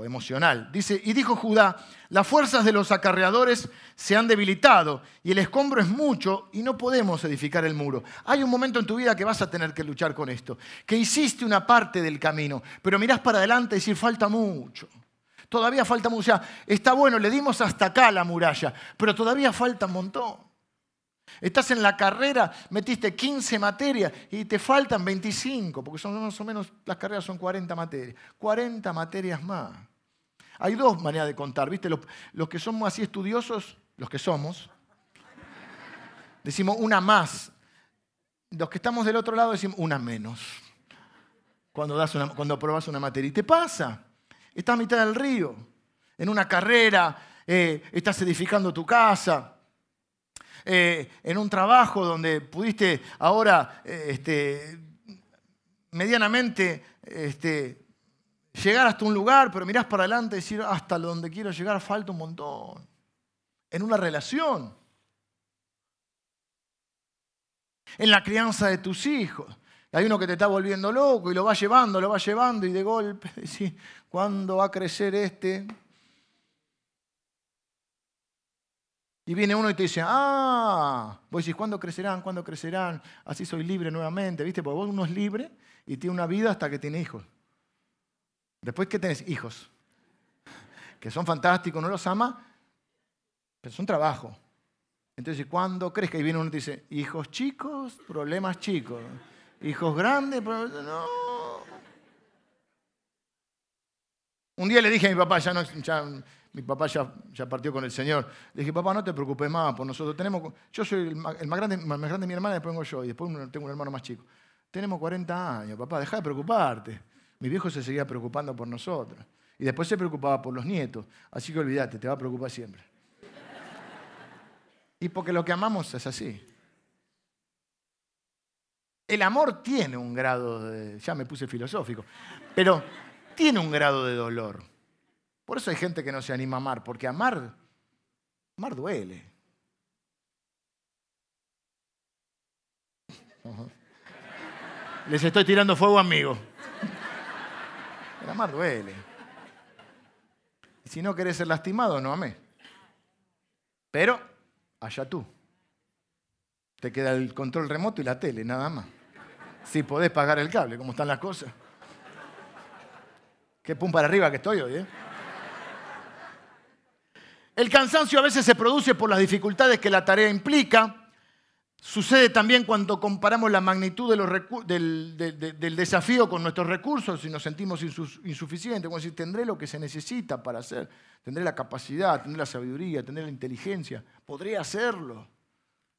emocional. Dice, y dijo Judá, las fuerzas de los acarreadores se han debilitado y el escombro es mucho y no podemos edificar el muro. Hay un momento en tu vida que vas a tener que luchar con esto, que hiciste una parte del camino, pero mirás para adelante y decir, falta mucho. Todavía falta mucho. O sea, está bueno, le dimos hasta acá la muralla, pero todavía falta un montón. Estás en la carrera, metiste 15 materias y te faltan 25, porque son más o menos, las carreras son 40 materias. 40 materias más. Hay dos maneras de contar, ¿viste? Los, que somos así estudiosos, los que somos, decimos una más. Los que estamos del otro lado decimos una menos. Cuando, das una, cuando una materia. Y te pasa. Estás a mitad del río, en una carrera, eh, estás edificando tu casa, eh, en un trabajo donde pudiste ahora eh, este, medianamente este, llegar hasta un lugar, pero mirás para adelante y decir, hasta donde quiero llegar falta un montón. En una relación. En la crianza de tus hijos. Hay uno que te está volviendo loco y lo va llevando, lo va llevando y de golpe decís, ¿cuándo va a crecer este? Y viene uno y te dice, ah, vos decís, ¿cuándo crecerán? ¿Cuándo crecerán? Así soy libre nuevamente, ¿viste? Porque vos uno es libre y tiene una vida hasta que tiene hijos. Después que tenés hijos, que son fantásticos, no los ama, pero son trabajo. Entonces, ¿cuándo que ahí viene uno y te dice, hijos chicos, problemas chicos? Hijos grandes, no. Un día le dije a mi papá, ya no, mi papá ya, ya, partió con el Señor. Le dije, papá, no te preocupes más por nosotros. Tenemos, yo soy el más, grande, más grande de mi hermana, después vengo yo, y después tengo un hermano más chico. Tenemos 40 años, papá, deja de preocuparte. Mi viejo se seguía preocupando por nosotros. Y después se preocupaba por los nietos. Así que olvídate, te va a preocupar siempre. Y porque lo que amamos es así. El amor tiene un grado de, ya me puse filosófico, pero tiene un grado de dolor. Por eso hay gente que no se anima a amar, porque amar, amar duele. Les estoy tirando fuego, amigo. El amar duele. Y si no querés ser lastimado, no amé. Pero, allá tú. Te queda el control remoto y la tele, nada más. Si podés pagar el cable, como están las cosas. Qué pum para arriba que estoy hoy, ¿eh? El cansancio a veces se produce por las dificultades que la tarea implica. Sucede también cuando comparamos la magnitud del, desafío con nuestros recursos y nos sentimos insuficientes. Como decir, tendré lo que se necesita para hacer, tendré la capacidad, tendré la sabiduría, tendré la inteligencia, podré hacerlo.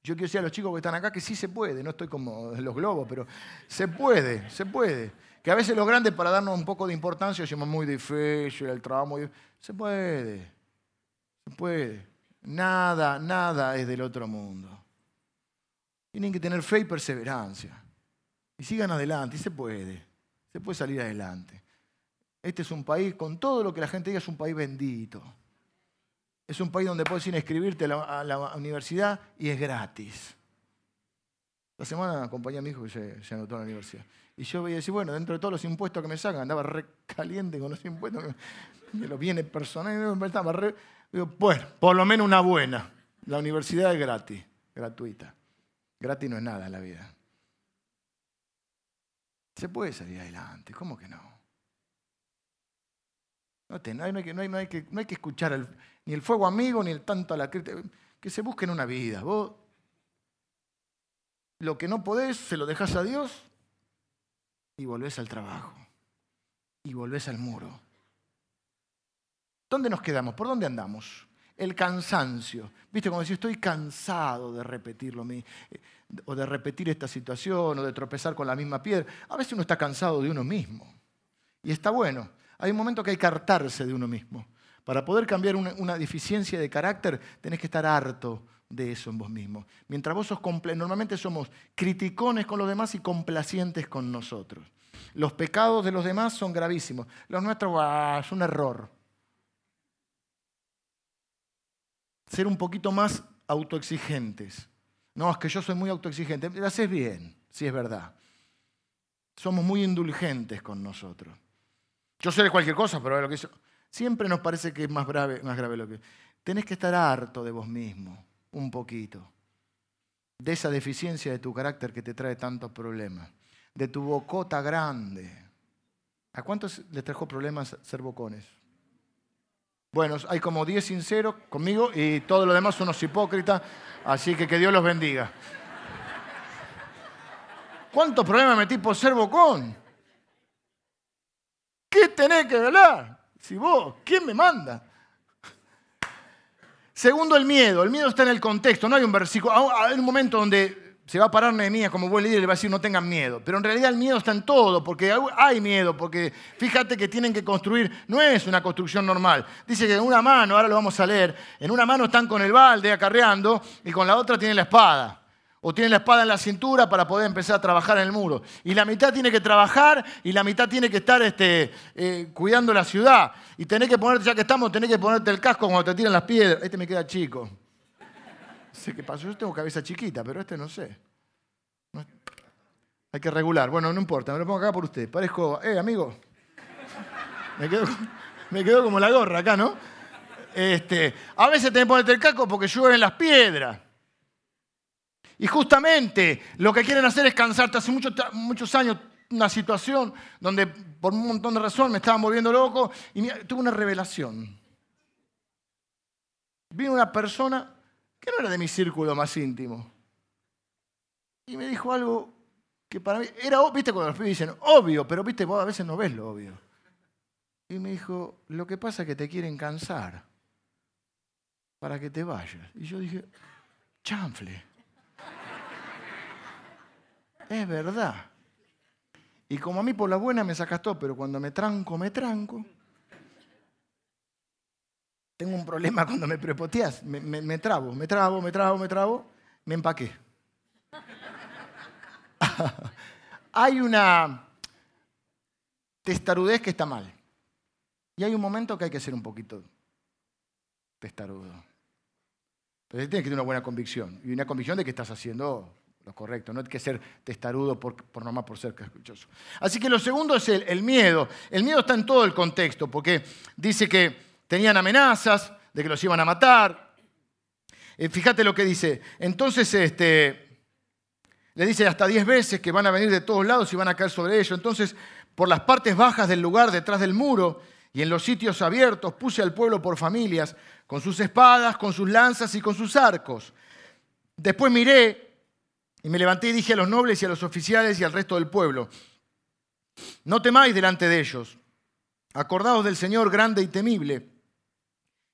Yo quiero decir a los chicos que están acá que sí se puede, no estoy como los globos, pero se puede, se puede. Que a veces los grandes para darnos un poco de importancia decimos muy difícil, el trabajo muy... Se puede. Se puede. Nada, nada es del otro mundo. Tienen que tener fe y perseverancia. Y sigan adelante, y se puede. Se puede salir adelante. Este es un país, con todo lo que la gente diga, es un país bendito. Es un país donde puedes ir a inscribirte a la, universidad y es gratis. La semana acompañé a mi hijo que se, anotó a la universidad. Y yo veía decir, bueno, dentro de todos los impuestos que me sacan, andaba re caliente con los impuestos, de los bienes personales, estaba re, bueno, por lo menos una buena. La universidad es gratis, gratuita. Gratis no es nada en la vida. Se puede salir adelante, ¿cómo que no? No, hay, que, no, hay, que, no hay que escuchar ni el fuego amigo ni el tanto a la crítica. Que se busquen una vida. Vos lo que no podés, se lo dejas a Dios y volvés al trabajo. Y volvés al muro. ¿Dónde nos quedamos? ¿Por dónde andamos? El cansancio. ¿Viste? Como decir, estoy cansado de repetirlo, eh, o de repetir esta situación, o de tropezar con la misma piedra. A veces uno está cansado de uno mismo. Y está bueno. Hay un momento que hay que hartarse de uno mismo. Para poder cambiar una, una deficiencia de carácter, tenés que estar harto de eso en vos mismo. Mientras vos sos normalmente somos criticones con los demás y complacientes con nosotros. Los pecados de los demás son gravísimos. Los nuestros es un error. Ser un poquito más autoexigentes. No, es que yo soy muy autoexigente. Lo haces bien, si es verdad. Somos muy indulgentes con nosotros. Yo sé de cualquier cosa, pero lo que siempre nos parece que es más grave, más grave lo que... Tenés que estar harto de vos mismo, un poquito, de esa deficiencia de tu carácter que te trae tantos problemas, de tu bocota grande. ¿A cuántos les trajo problemas ser bocones? Bueno, hay como 10 sinceros conmigo y todos los demás son unos hipócritas, así que que Dios los bendiga. ¿Cuántos problemas metí por ser bocón? ¿Qué tenés que hablar? Si vos, ¿quién me manda? Segundo, el miedo. El miedo está en el contexto. No hay un versículo. Hay un momento donde se va a parar Nehemías como buen líder y le va a decir no tengan miedo. Pero en realidad el miedo está en todo, porque hay miedo, porque fíjate que tienen que construir, no es una construcción normal. Dice que en una mano, ahora lo vamos a leer, en una mano están con el balde acarreando y con la otra tienen la espada o tiene la espada en la cintura para poder empezar a trabajar en el muro. Y la mitad tiene que trabajar y la mitad tiene que estar este, eh, cuidando la ciudad. Y tenés que ponerte, ya que estamos, tenés que ponerte el casco cuando te tiran las piedras. Este me queda chico. Sé qué pasó, yo tengo cabeza chiquita, pero este no sé. Hay que regular. Bueno, no importa, me lo pongo acá por usted. Parezco, eh, amigo. Me quedo, me quedo como la gorra acá, ¿no? Este, a veces tenés que ponerte el casco porque llueven las piedras. Y justamente lo que quieren hacer es cansarte. Hace muchos, muchos años una situación donde por un montón de razones me estaban volviendo loco y tuve una revelación. Vino una persona que no era de mi círculo más íntimo y me dijo algo que para mí era, viste cuando los pibes dicen, obvio, pero viste, vos a veces no ves lo obvio. Y me dijo, lo que pasa es que te quieren cansar para que te vayas. Y yo dije, chanfle. Es verdad. Y como a mí por la buena me sacas todo, pero cuando me tranco, me tranco. Tengo un problema cuando me prepoteas. Me, me, trabo, me trabo, me trabo, me trabo. Me empaqué. hay una testarudez que está mal. Y hay un momento que hay que ser un poquito testarudo. Pero tienes que tener una buena convicción. Y una convicción de que estás haciendo lo correcto, no hay que ser testarudo por, por nomás por ser escuchoso. Así que lo segundo es el, miedo. El miedo está en todo el contexto, porque dice que tenían amenazas de que los iban a matar. Eh, fíjate lo que dice. Entonces, este, le dice hasta diez veces que van a venir de todos lados y van a caer sobre ellos. Entonces, por las partes bajas del lugar, detrás del muro, y en los sitios abiertos, puse al pueblo por familias, con sus espadas, con sus lanzas y con sus arcos. Después miré y me levanté y dije a los nobles y a los oficiales y al resto del pueblo, no temáis delante de ellos, acordaos del Señor grande y temible,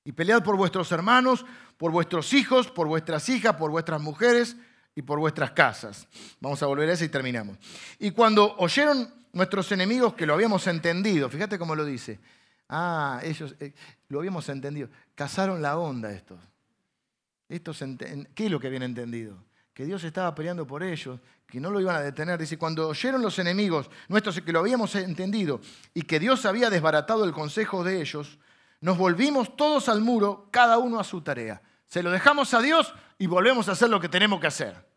y pelead por vuestros hermanos, por vuestros hijos, por vuestras hijas, por vuestras mujeres y por vuestras casas. Vamos a volver a eso y terminamos. Y cuando oyeron nuestros enemigos que lo habíamos entendido, fíjate cómo lo dice, ah, ellos eh, lo habíamos entendido, cazaron la onda estos. estos ¿Qué es lo que habían entendido? que Dios estaba peleando por ellos, que no lo iban a detener. Dice, cuando oyeron los enemigos nuestros que lo habíamos entendido y que Dios había desbaratado el consejo de ellos, nos volvimos todos al muro, cada uno a su tarea. Se lo dejamos a Dios y volvemos a hacer lo que tenemos que hacer.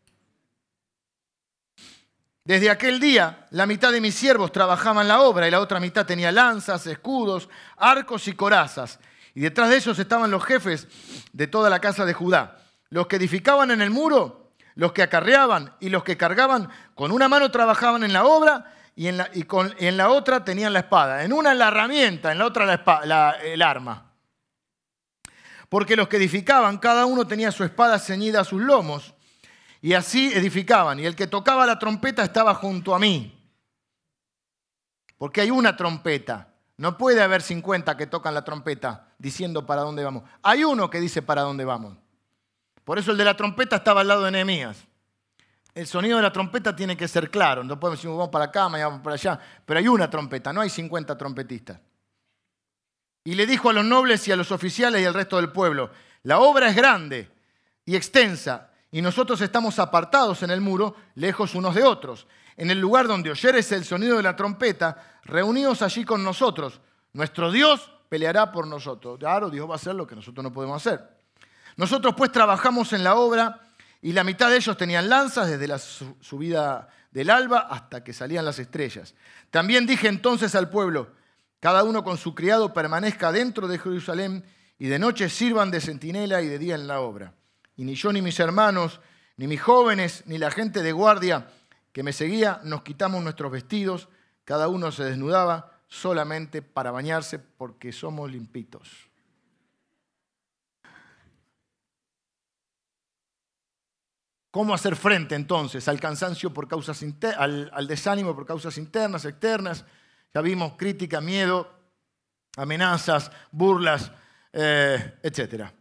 Desde aquel día, la mitad de mis siervos trabajaban la obra y la otra mitad tenía lanzas, escudos, arcos y corazas. Y detrás de ellos estaban los jefes de toda la casa de Judá. Los que edificaban en el muro los que acarreaban y los que cargaban, con una mano trabajaban en la obra y en la, y con, en la otra tenían la espada. En una la herramienta, en la otra la el arma. Porque los que edificaban, cada uno tenía su espada ceñida a sus lomos. Y así edificaban. Y el que tocaba la trompeta estaba junto a mí. Porque hay una trompeta. No puede haber 50 que tocan la trompeta diciendo para dónde vamos. Hay uno que dice para dónde vamos. Por eso el de la trompeta estaba al lado de Nehemías. El sonido de la trompeta tiene que ser claro. No podemos decir vamos para acá, mañana vamos para allá. Pero hay una trompeta, no hay 50 trompetistas. Y le dijo a los nobles y a los oficiales y al resto del pueblo, la obra es grande y extensa, y nosotros estamos apartados en el muro, lejos unos de otros. En el lugar donde oyeres el sonido de la trompeta, reunidos allí con nosotros. Nuestro Dios peleará por nosotros. Claro, Dios va a hacer lo que nosotros no podemos hacer. Nosotros pues trabajamos en la obra y la mitad de ellos tenían lanzas desde la subida del alba hasta que salían las estrellas. También dije entonces al pueblo, Cada uno con su criado permanezca dentro de Jerusalén y de noche sirvan de centinela y de día en la obra. Y ni yo ni mis hermanos, ni mis jóvenes, ni la gente de guardia que me seguía, nos quitamos nuestros vestidos, cada uno se desnudaba solamente para bañarse porque somos limpitos. ¿Cómo hacer frente entonces al cansancio por causas al, al, desánimo por causas internas, externas? Ya vimos crítica, miedo, amenazas, burlas, eh, etc.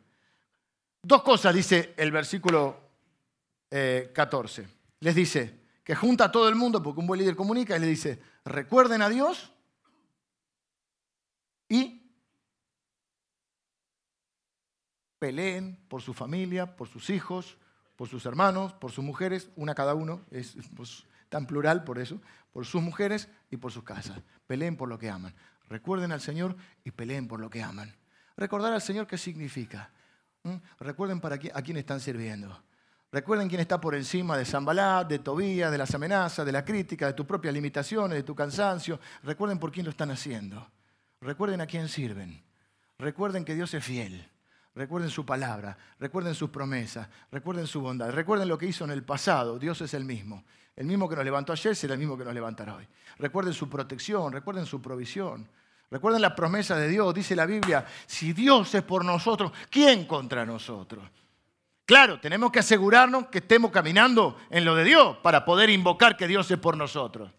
Dos cosas dice el versículo 14. Eh, Les dice que junta a todo el mundo, porque un buen líder comunica, y le dice, recuerden a Dios y peleen por su familia, por sus hijos, por sus hermanos, por sus mujeres, una cada uno, es pues, tan plural por eso, por sus mujeres y por sus casas. Peleen por lo que aman. Recuerden al Señor y peleen por lo que aman. Recordar al Señor qué significa. ¿Mm? Recuerden para a quién están sirviendo. Recuerden quién está por encima de Zambalat, de Tobías, de las amenazas, de la crítica, de tus propias limitaciones, de tu cansancio. Recuerden por quién lo están haciendo. Recuerden a quién sirven. Recuerden que Dios es fiel. Recuerden su palabra, recuerden sus promesas, recuerden su bondad, recuerden lo que hizo en el pasado. Dios es el mismo. El mismo que nos levantó ayer será el mismo que nos levantará hoy. Recuerden su protección, recuerden su provisión. Recuerden la promesa de Dios, dice la Biblia, si Dios es por nosotros, ¿quién contra nosotros? Claro, tenemos que asegurarnos que estemos caminando en lo de Dios para poder invocar que Dios es por nosotros.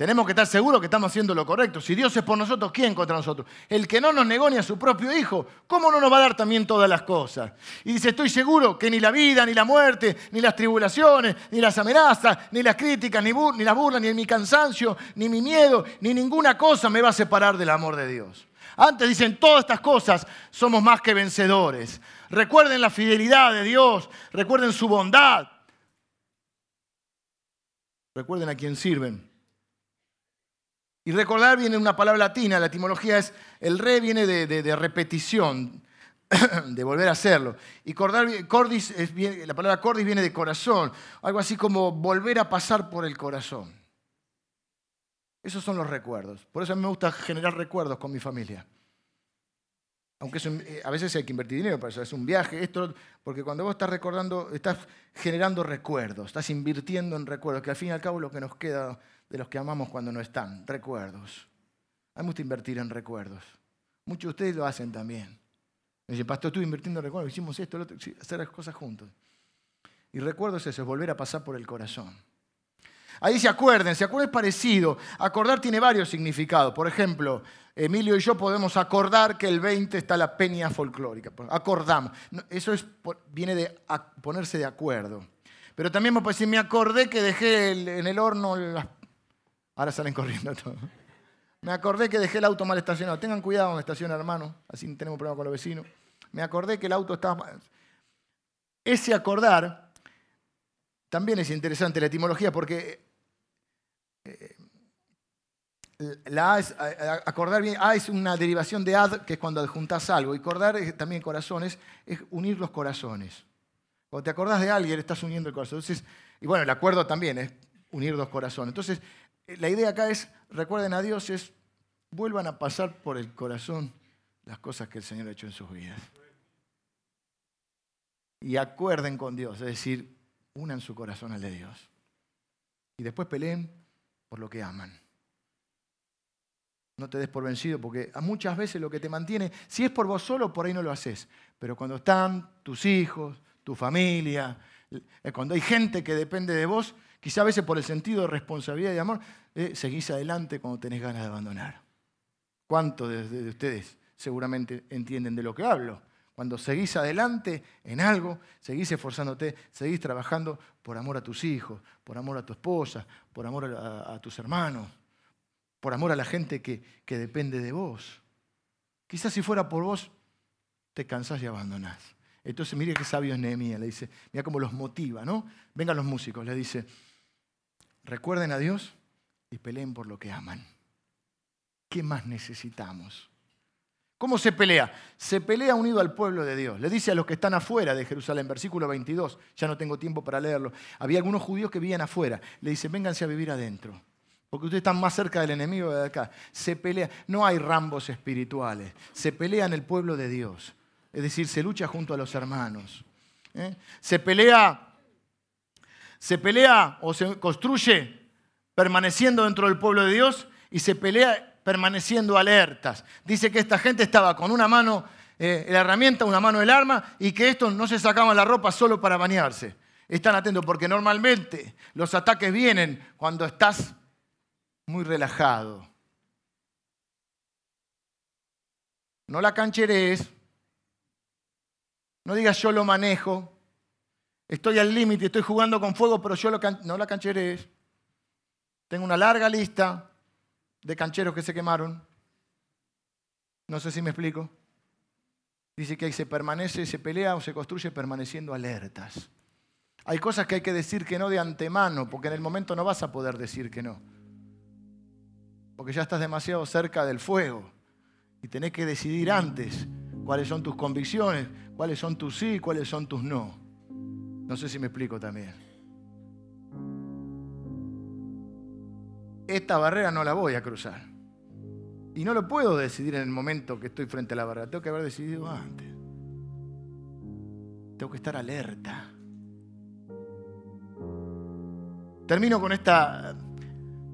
Tenemos que estar seguros que estamos haciendo lo correcto. Si Dios es por nosotros, ¿quién contra nosotros? El que no nos negó ni a su propio Hijo, ¿cómo no nos va a dar también todas las cosas? Y dice, estoy seguro que ni la vida, ni la muerte, ni las tribulaciones, ni las amenazas, ni las críticas, ni, las burlas, ni mi cansancio, ni mi miedo, ni ninguna cosa me va a separar del amor de Dios. Antes dicen, todas estas cosas somos más que vencedores. Recuerden la fidelidad de Dios, recuerden su bondad. Recuerden a quién sirven. Y recordar viene una palabra latina, la etimología es, el re viene de, repetición, de volver a hacerlo. Y cordis es, la palabra cordis viene de corazón, algo así como volver a pasar por el corazón. Esos son los recuerdos. Por eso a mí me gusta generar recuerdos con mi familia. Aunque eh, a veces hay que invertir dinero para eso, es un viaje, esto, porque cuando vos estás recordando, estás generando recuerdos, estás invirtiendo en recuerdos, que al fin y al cabo lo que nos queda de los que amamos cuando no están, recuerdos. Hay mucho invertir en recuerdos. Muchos de ustedes lo hacen también. Me dicen, pastor, estuve invirtiendo en recuerdos, hicimos esto, lo otro, hacer las cosas juntos. Y recuerdos es eso, es volver a pasar por el corazón. Ahí se acuerden, se acuerden es parecido. Acordar tiene varios significados. Por ejemplo, Emilio y yo podemos acordar que el 20 está la peña folclórica. Acordamos. Eso es, viene de ponerse de acuerdo. Pero también me puede decir, me acordé que dejé en el horno las Ahora salen corriendo todos. Me acordé que dejé el auto mal estacionado. Tengan cuidado donde estaciona, hermano. Así no tenemos problema con los vecinos. Me acordé que el auto estaba mal. Ese acordar también es interesante la etimología porque eh, la acordar bien, A es una derivación de ad, que es cuando adjuntas algo, y acordar también corazones, es unir los corazones. Cuando te acordás de alguien, estás uniendo el corazón. Entonces, y bueno, el acuerdo también es unir dos corazones. Entonces, la idea acá es, recuerden a Dios, es vuelvan a pasar por el corazón las cosas que el Señor ha hecho en sus vidas. Y acuerden con Dios, es decir, unan su corazón al de Dios. Y después peleen por lo que aman. No te des por vencido, porque muchas veces lo que te mantiene, si es por vos solo, por ahí no lo haces. Pero cuando están tus hijos, tu familia, eh, cuando hay gente que depende de vos, quizá a veces por el sentido de responsabilidad y de amor, eh, seguís adelante cuando tenés ganas de abandonar. ¿Cuántos de, ustedes seguramente entienden de lo que hablo? Cuando seguís adelante en algo, seguís esforzándote, seguís trabajando por amor a tus hijos, por amor a tu esposa, por amor a, tus hermanos, por amor a la gente que, que depende de vos. Quizás si fuera por vos, te cansás y abandonás. Entonces, mire qué sabio es Nehemías, le dice, mira cómo los motiva, ¿no? Vengan los músicos, le dice, recuerden a Dios y peleen por lo que aman. ¿Qué más necesitamos? ¿Cómo se pelea? Se pelea unido al pueblo de Dios. Le dice a los que están afuera de Jerusalén, versículo 22, ya no tengo tiempo para leerlo. Había algunos judíos que vivían afuera. Le dice, vénganse a vivir adentro. Porque ustedes están más cerca del enemigo de acá. Se pelea. No hay rambos espirituales. Se pelea en el pueblo de Dios. Es decir, se lucha junto a los hermanos. ¿eh? Se pelea. Se pelea o se construye permaneciendo dentro del pueblo de Dios y se pelea permaneciendo alertas. Dice que esta gente estaba con una mano eh, la herramienta, una mano el arma y que estos no se sacaban la ropa solo para bañarse. Están atentos porque normalmente los ataques vienen cuando estás muy relajado. No la cancherees. No digas yo lo manejo. Estoy al límite, estoy jugando con fuego, pero yo lo no la cancherees. Tengo una larga lista de cancheros que se quemaron. No sé si me explico. Dice que ahí se permanece, se pelea o se construye permaneciendo alertas. Hay cosas que hay que decir que no de antemano, porque en el momento no vas a poder decir que no porque ya estás demasiado cerca del fuego y tenés que decidir antes cuáles son tus convicciones, cuáles son tus sí, cuáles son tus no. No sé si me explico también. Esta barrera no la voy a cruzar. Y no lo puedo decidir en el momento que estoy frente a la barrera. Tengo que haber decidido antes. Tengo que estar alerta. Termino con esta,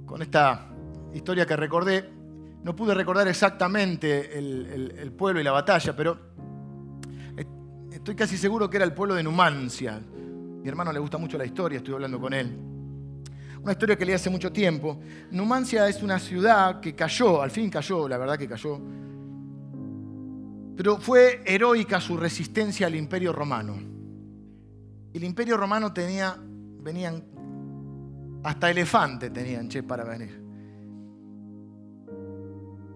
con esta historia que recordé. No pude recordar exactamente el, pueblo y la batalla, pero estoy casi seguro que era el pueblo de Numancia. Mi hermano le gusta mucho la historia, estoy hablando con él. Una historia que leí hace mucho tiempo. Numancia es una ciudad que cayó, al fin cayó, la verdad que cayó. Pero fue heroica su resistencia al imperio romano. El imperio romano tenía, venían, hasta elefantes tenían, che, para venir.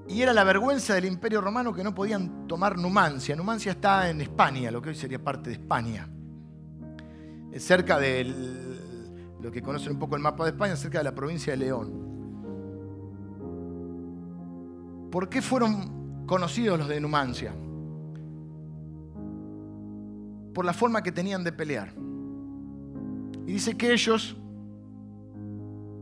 Y era la vergüenza del imperio romano que no podían tomar Numancia. Numancia está en España, lo que hoy sería parte de España. Cerca de lo que conocen un poco el mapa de España, cerca de la provincia de León. ¿Por qué fueron conocidos los de Numancia? Por la forma que tenían de pelear. Y dice que ellos,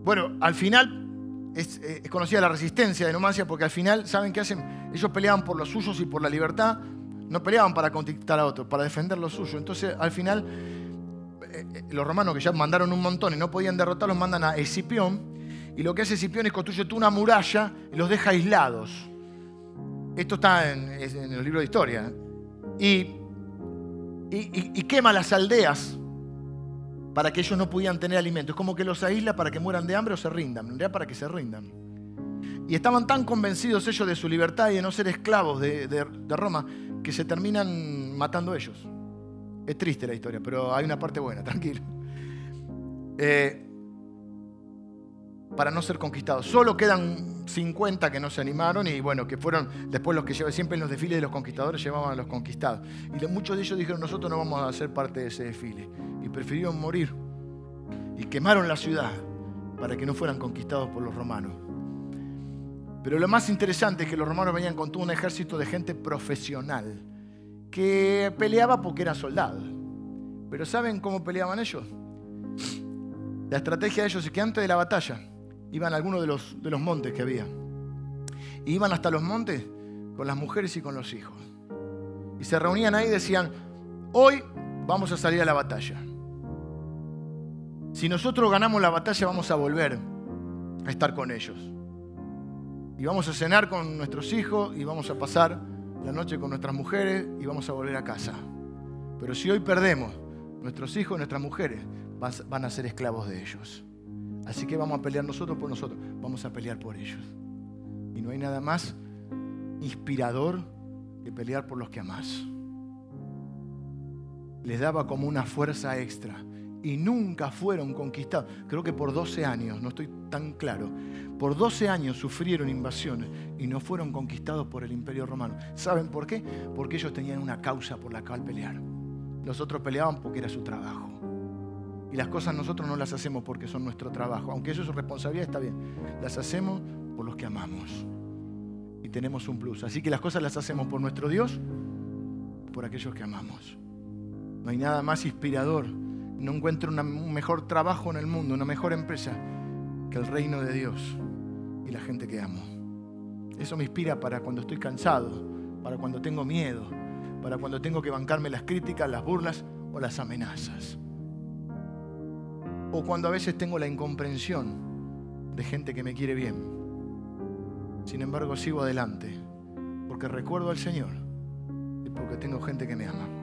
bueno, al final eh, es, conocida la resistencia de Numancia porque al final, ¿saben qué hacen? Ellos peleaban por los suyos y por la libertad, no peleaban para conquistar a otros, para defender lo suyo. Entonces, al final, eh, eh, los romanos que ya mandaron un montón y no podían derrotarlos, mandan a Escipión. Y lo que hace Escipión es construye una muralla y los deja aislados. Esto está en, el libro de historia. Y, y, y quema las aldeas para que ellos no pudieran tener alimento. Es como que los aísla para que mueran de hambre o se rindan, en realidad para que se rindan. Y estaban tan convencidos ellos de su libertad y de no ser esclavos de, Roma que se terminan matando ellos. Es triste la historia, pero hay una parte buena, tranquilo. Eh, para no ser conquistados. Solo quedan 50 que no se animaron y bueno, que fueron después los que llevan siempre en los desfiles de los conquistadores llevaban a los conquistados. Y muchos de ellos dijeron, nosotros no vamos a ser parte de ese desfile y prefirieron morir y quemaron la ciudad para que no fueran conquistados por los romanos. Pero lo más interesante es que los romanos venían con todo un ejército de gente profesional que peleaba porque eran soldados. Pero ¿saben cómo peleaban ellos? La estrategia de ellos es que antes de la batalla iban a algunos de los, de los montes que había. Y iban hasta los montes con las mujeres y con los hijos. Y se reunían ahí y decían, hoy vamos a salir a la batalla. Si nosotros ganamos la batalla vamos a volver a estar con ellos. Y vamos a cenar con nuestros hijos y vamos a pasar la noche con nuestras mujeres y vamos a volver a casa. Pero si hoy perdemos, nuestros hijos, nuestras mujeres van a ser esclavos de ellos. Así que vamos a pelear nosotros por nosotros, vamos a pelear por ellos. Y no hay nada más inspirador que pelear por los que amás. Les daba como una fuerza extra y nunca fueron conquistados. Creo que por 12 años, no estoy tan claro, por 12 años sufrieron invasiones y no fueron conquistados por el imperio romano. ¿Saben por qué? Porque ellos tenían una causa por la cual pelear. Los otros peleaban porque era su trabajo. Y las cosas nosotros no las hacemos porque son nuestro trabajo. Aunque eso es su responsabilidad, está bien. Las hacemos por los que amamos. Y tenemos un plus. Así que las cosas las hacemos por nuestro Dios, por aquellos que amamos. No hay nada más inspirador no encuentro un mejor trabajo en el mundo, una mejor empresa que el reino de Dios. y la gente que amo. Eso me inspira para cuando estoy cansado, para cuando tengo miedo, para cuando tengo que bancarme las críticas, las burlas o las amenazas. O cuando a veces tengo la incomprensión de gente que me quiere bien. Sin embargo, sigo adelante porque recuerdo al Señor y porque tengo gente que me ama.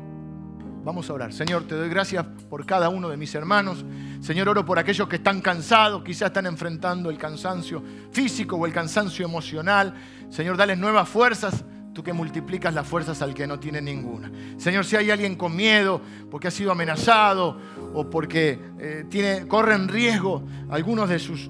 Vamos a orar. Señor, te doy gracias por cada uno de mis hermanos. Señor, oro por aquellos que están cansados, quizás están enfrentando el cansancio físico o el cansancio emocional. Señor, dales nuevas fuerzas tú que multiplicas las fuerzas al que no tiene ninguna. Señor, si hay alguien con miedo porque ha sido amenazado o porque eh, tiene, corre en riesgo algunos de sus,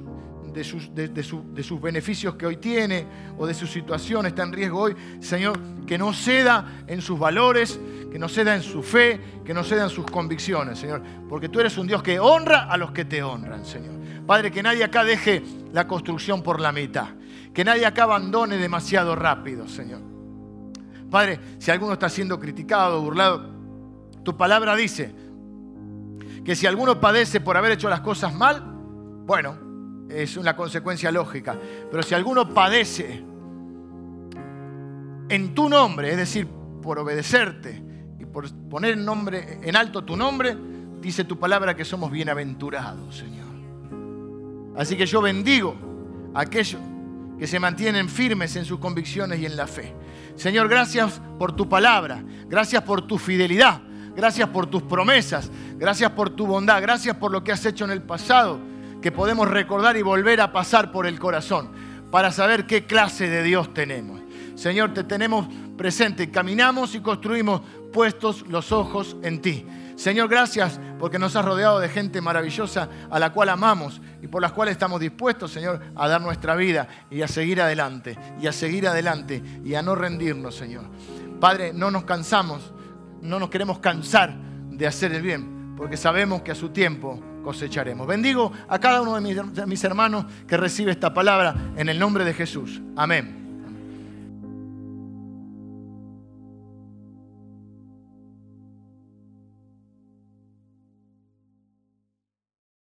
de, sus, de, sus beneficios que hoy tiene o de su situación está en riesgo hoy, Señor, que no ceda en sus valores, que no ceda en su fe, que no ceda en sus convicciones, Señor, porque tú eres un Dios que honra a los que te honran, Señor. Padre, que nadie acá deje la construcción por la mitad, que nadie acá abandone demasiado rápido, Señor. Padre, si alguno está siendo criticado, burlado, tu palabra dice que si alguno padece por haber hecho las cosas mal, bueno, es una consecuencia lógica. Pero si alguno padece en tu nombre, es decir, por obedecerte y por poner en, nombre, en alto tu nombre, dice tu palabra que somos bienaventurados, Señor. Así que yo bendigo a aquellos que se mantienen firmes en sus convicciones y en la fe. Señor, gracias por tu palabra, gracias por tu fidelidad, gracias por tus promesas, gracias por tu bondad, gracias por lo que has hecho en el pasado, que podemos recordar y volver a pasar por el corazón para saber qué clase de Dios tenemos. Señor, te tenemos presente, caminamos y construimos puestos los ojos en ti. Señor, gracias porque nos has rodeado de gente maravillosa a la cual amamos y por las cuales estamos dispuestos, Señor, a dar nuestra vida y a seguir adelante, y a seguir adelante y a no rendirnos, Señor. Padre, no nos cansamos, no nos queremos cansar de hacer el bien, porque sabemos que a su tiempo cosecharemos. Bendigo a cada uno de mis hermanos que recibe esta palabra en el nombre de Jesús. Amén.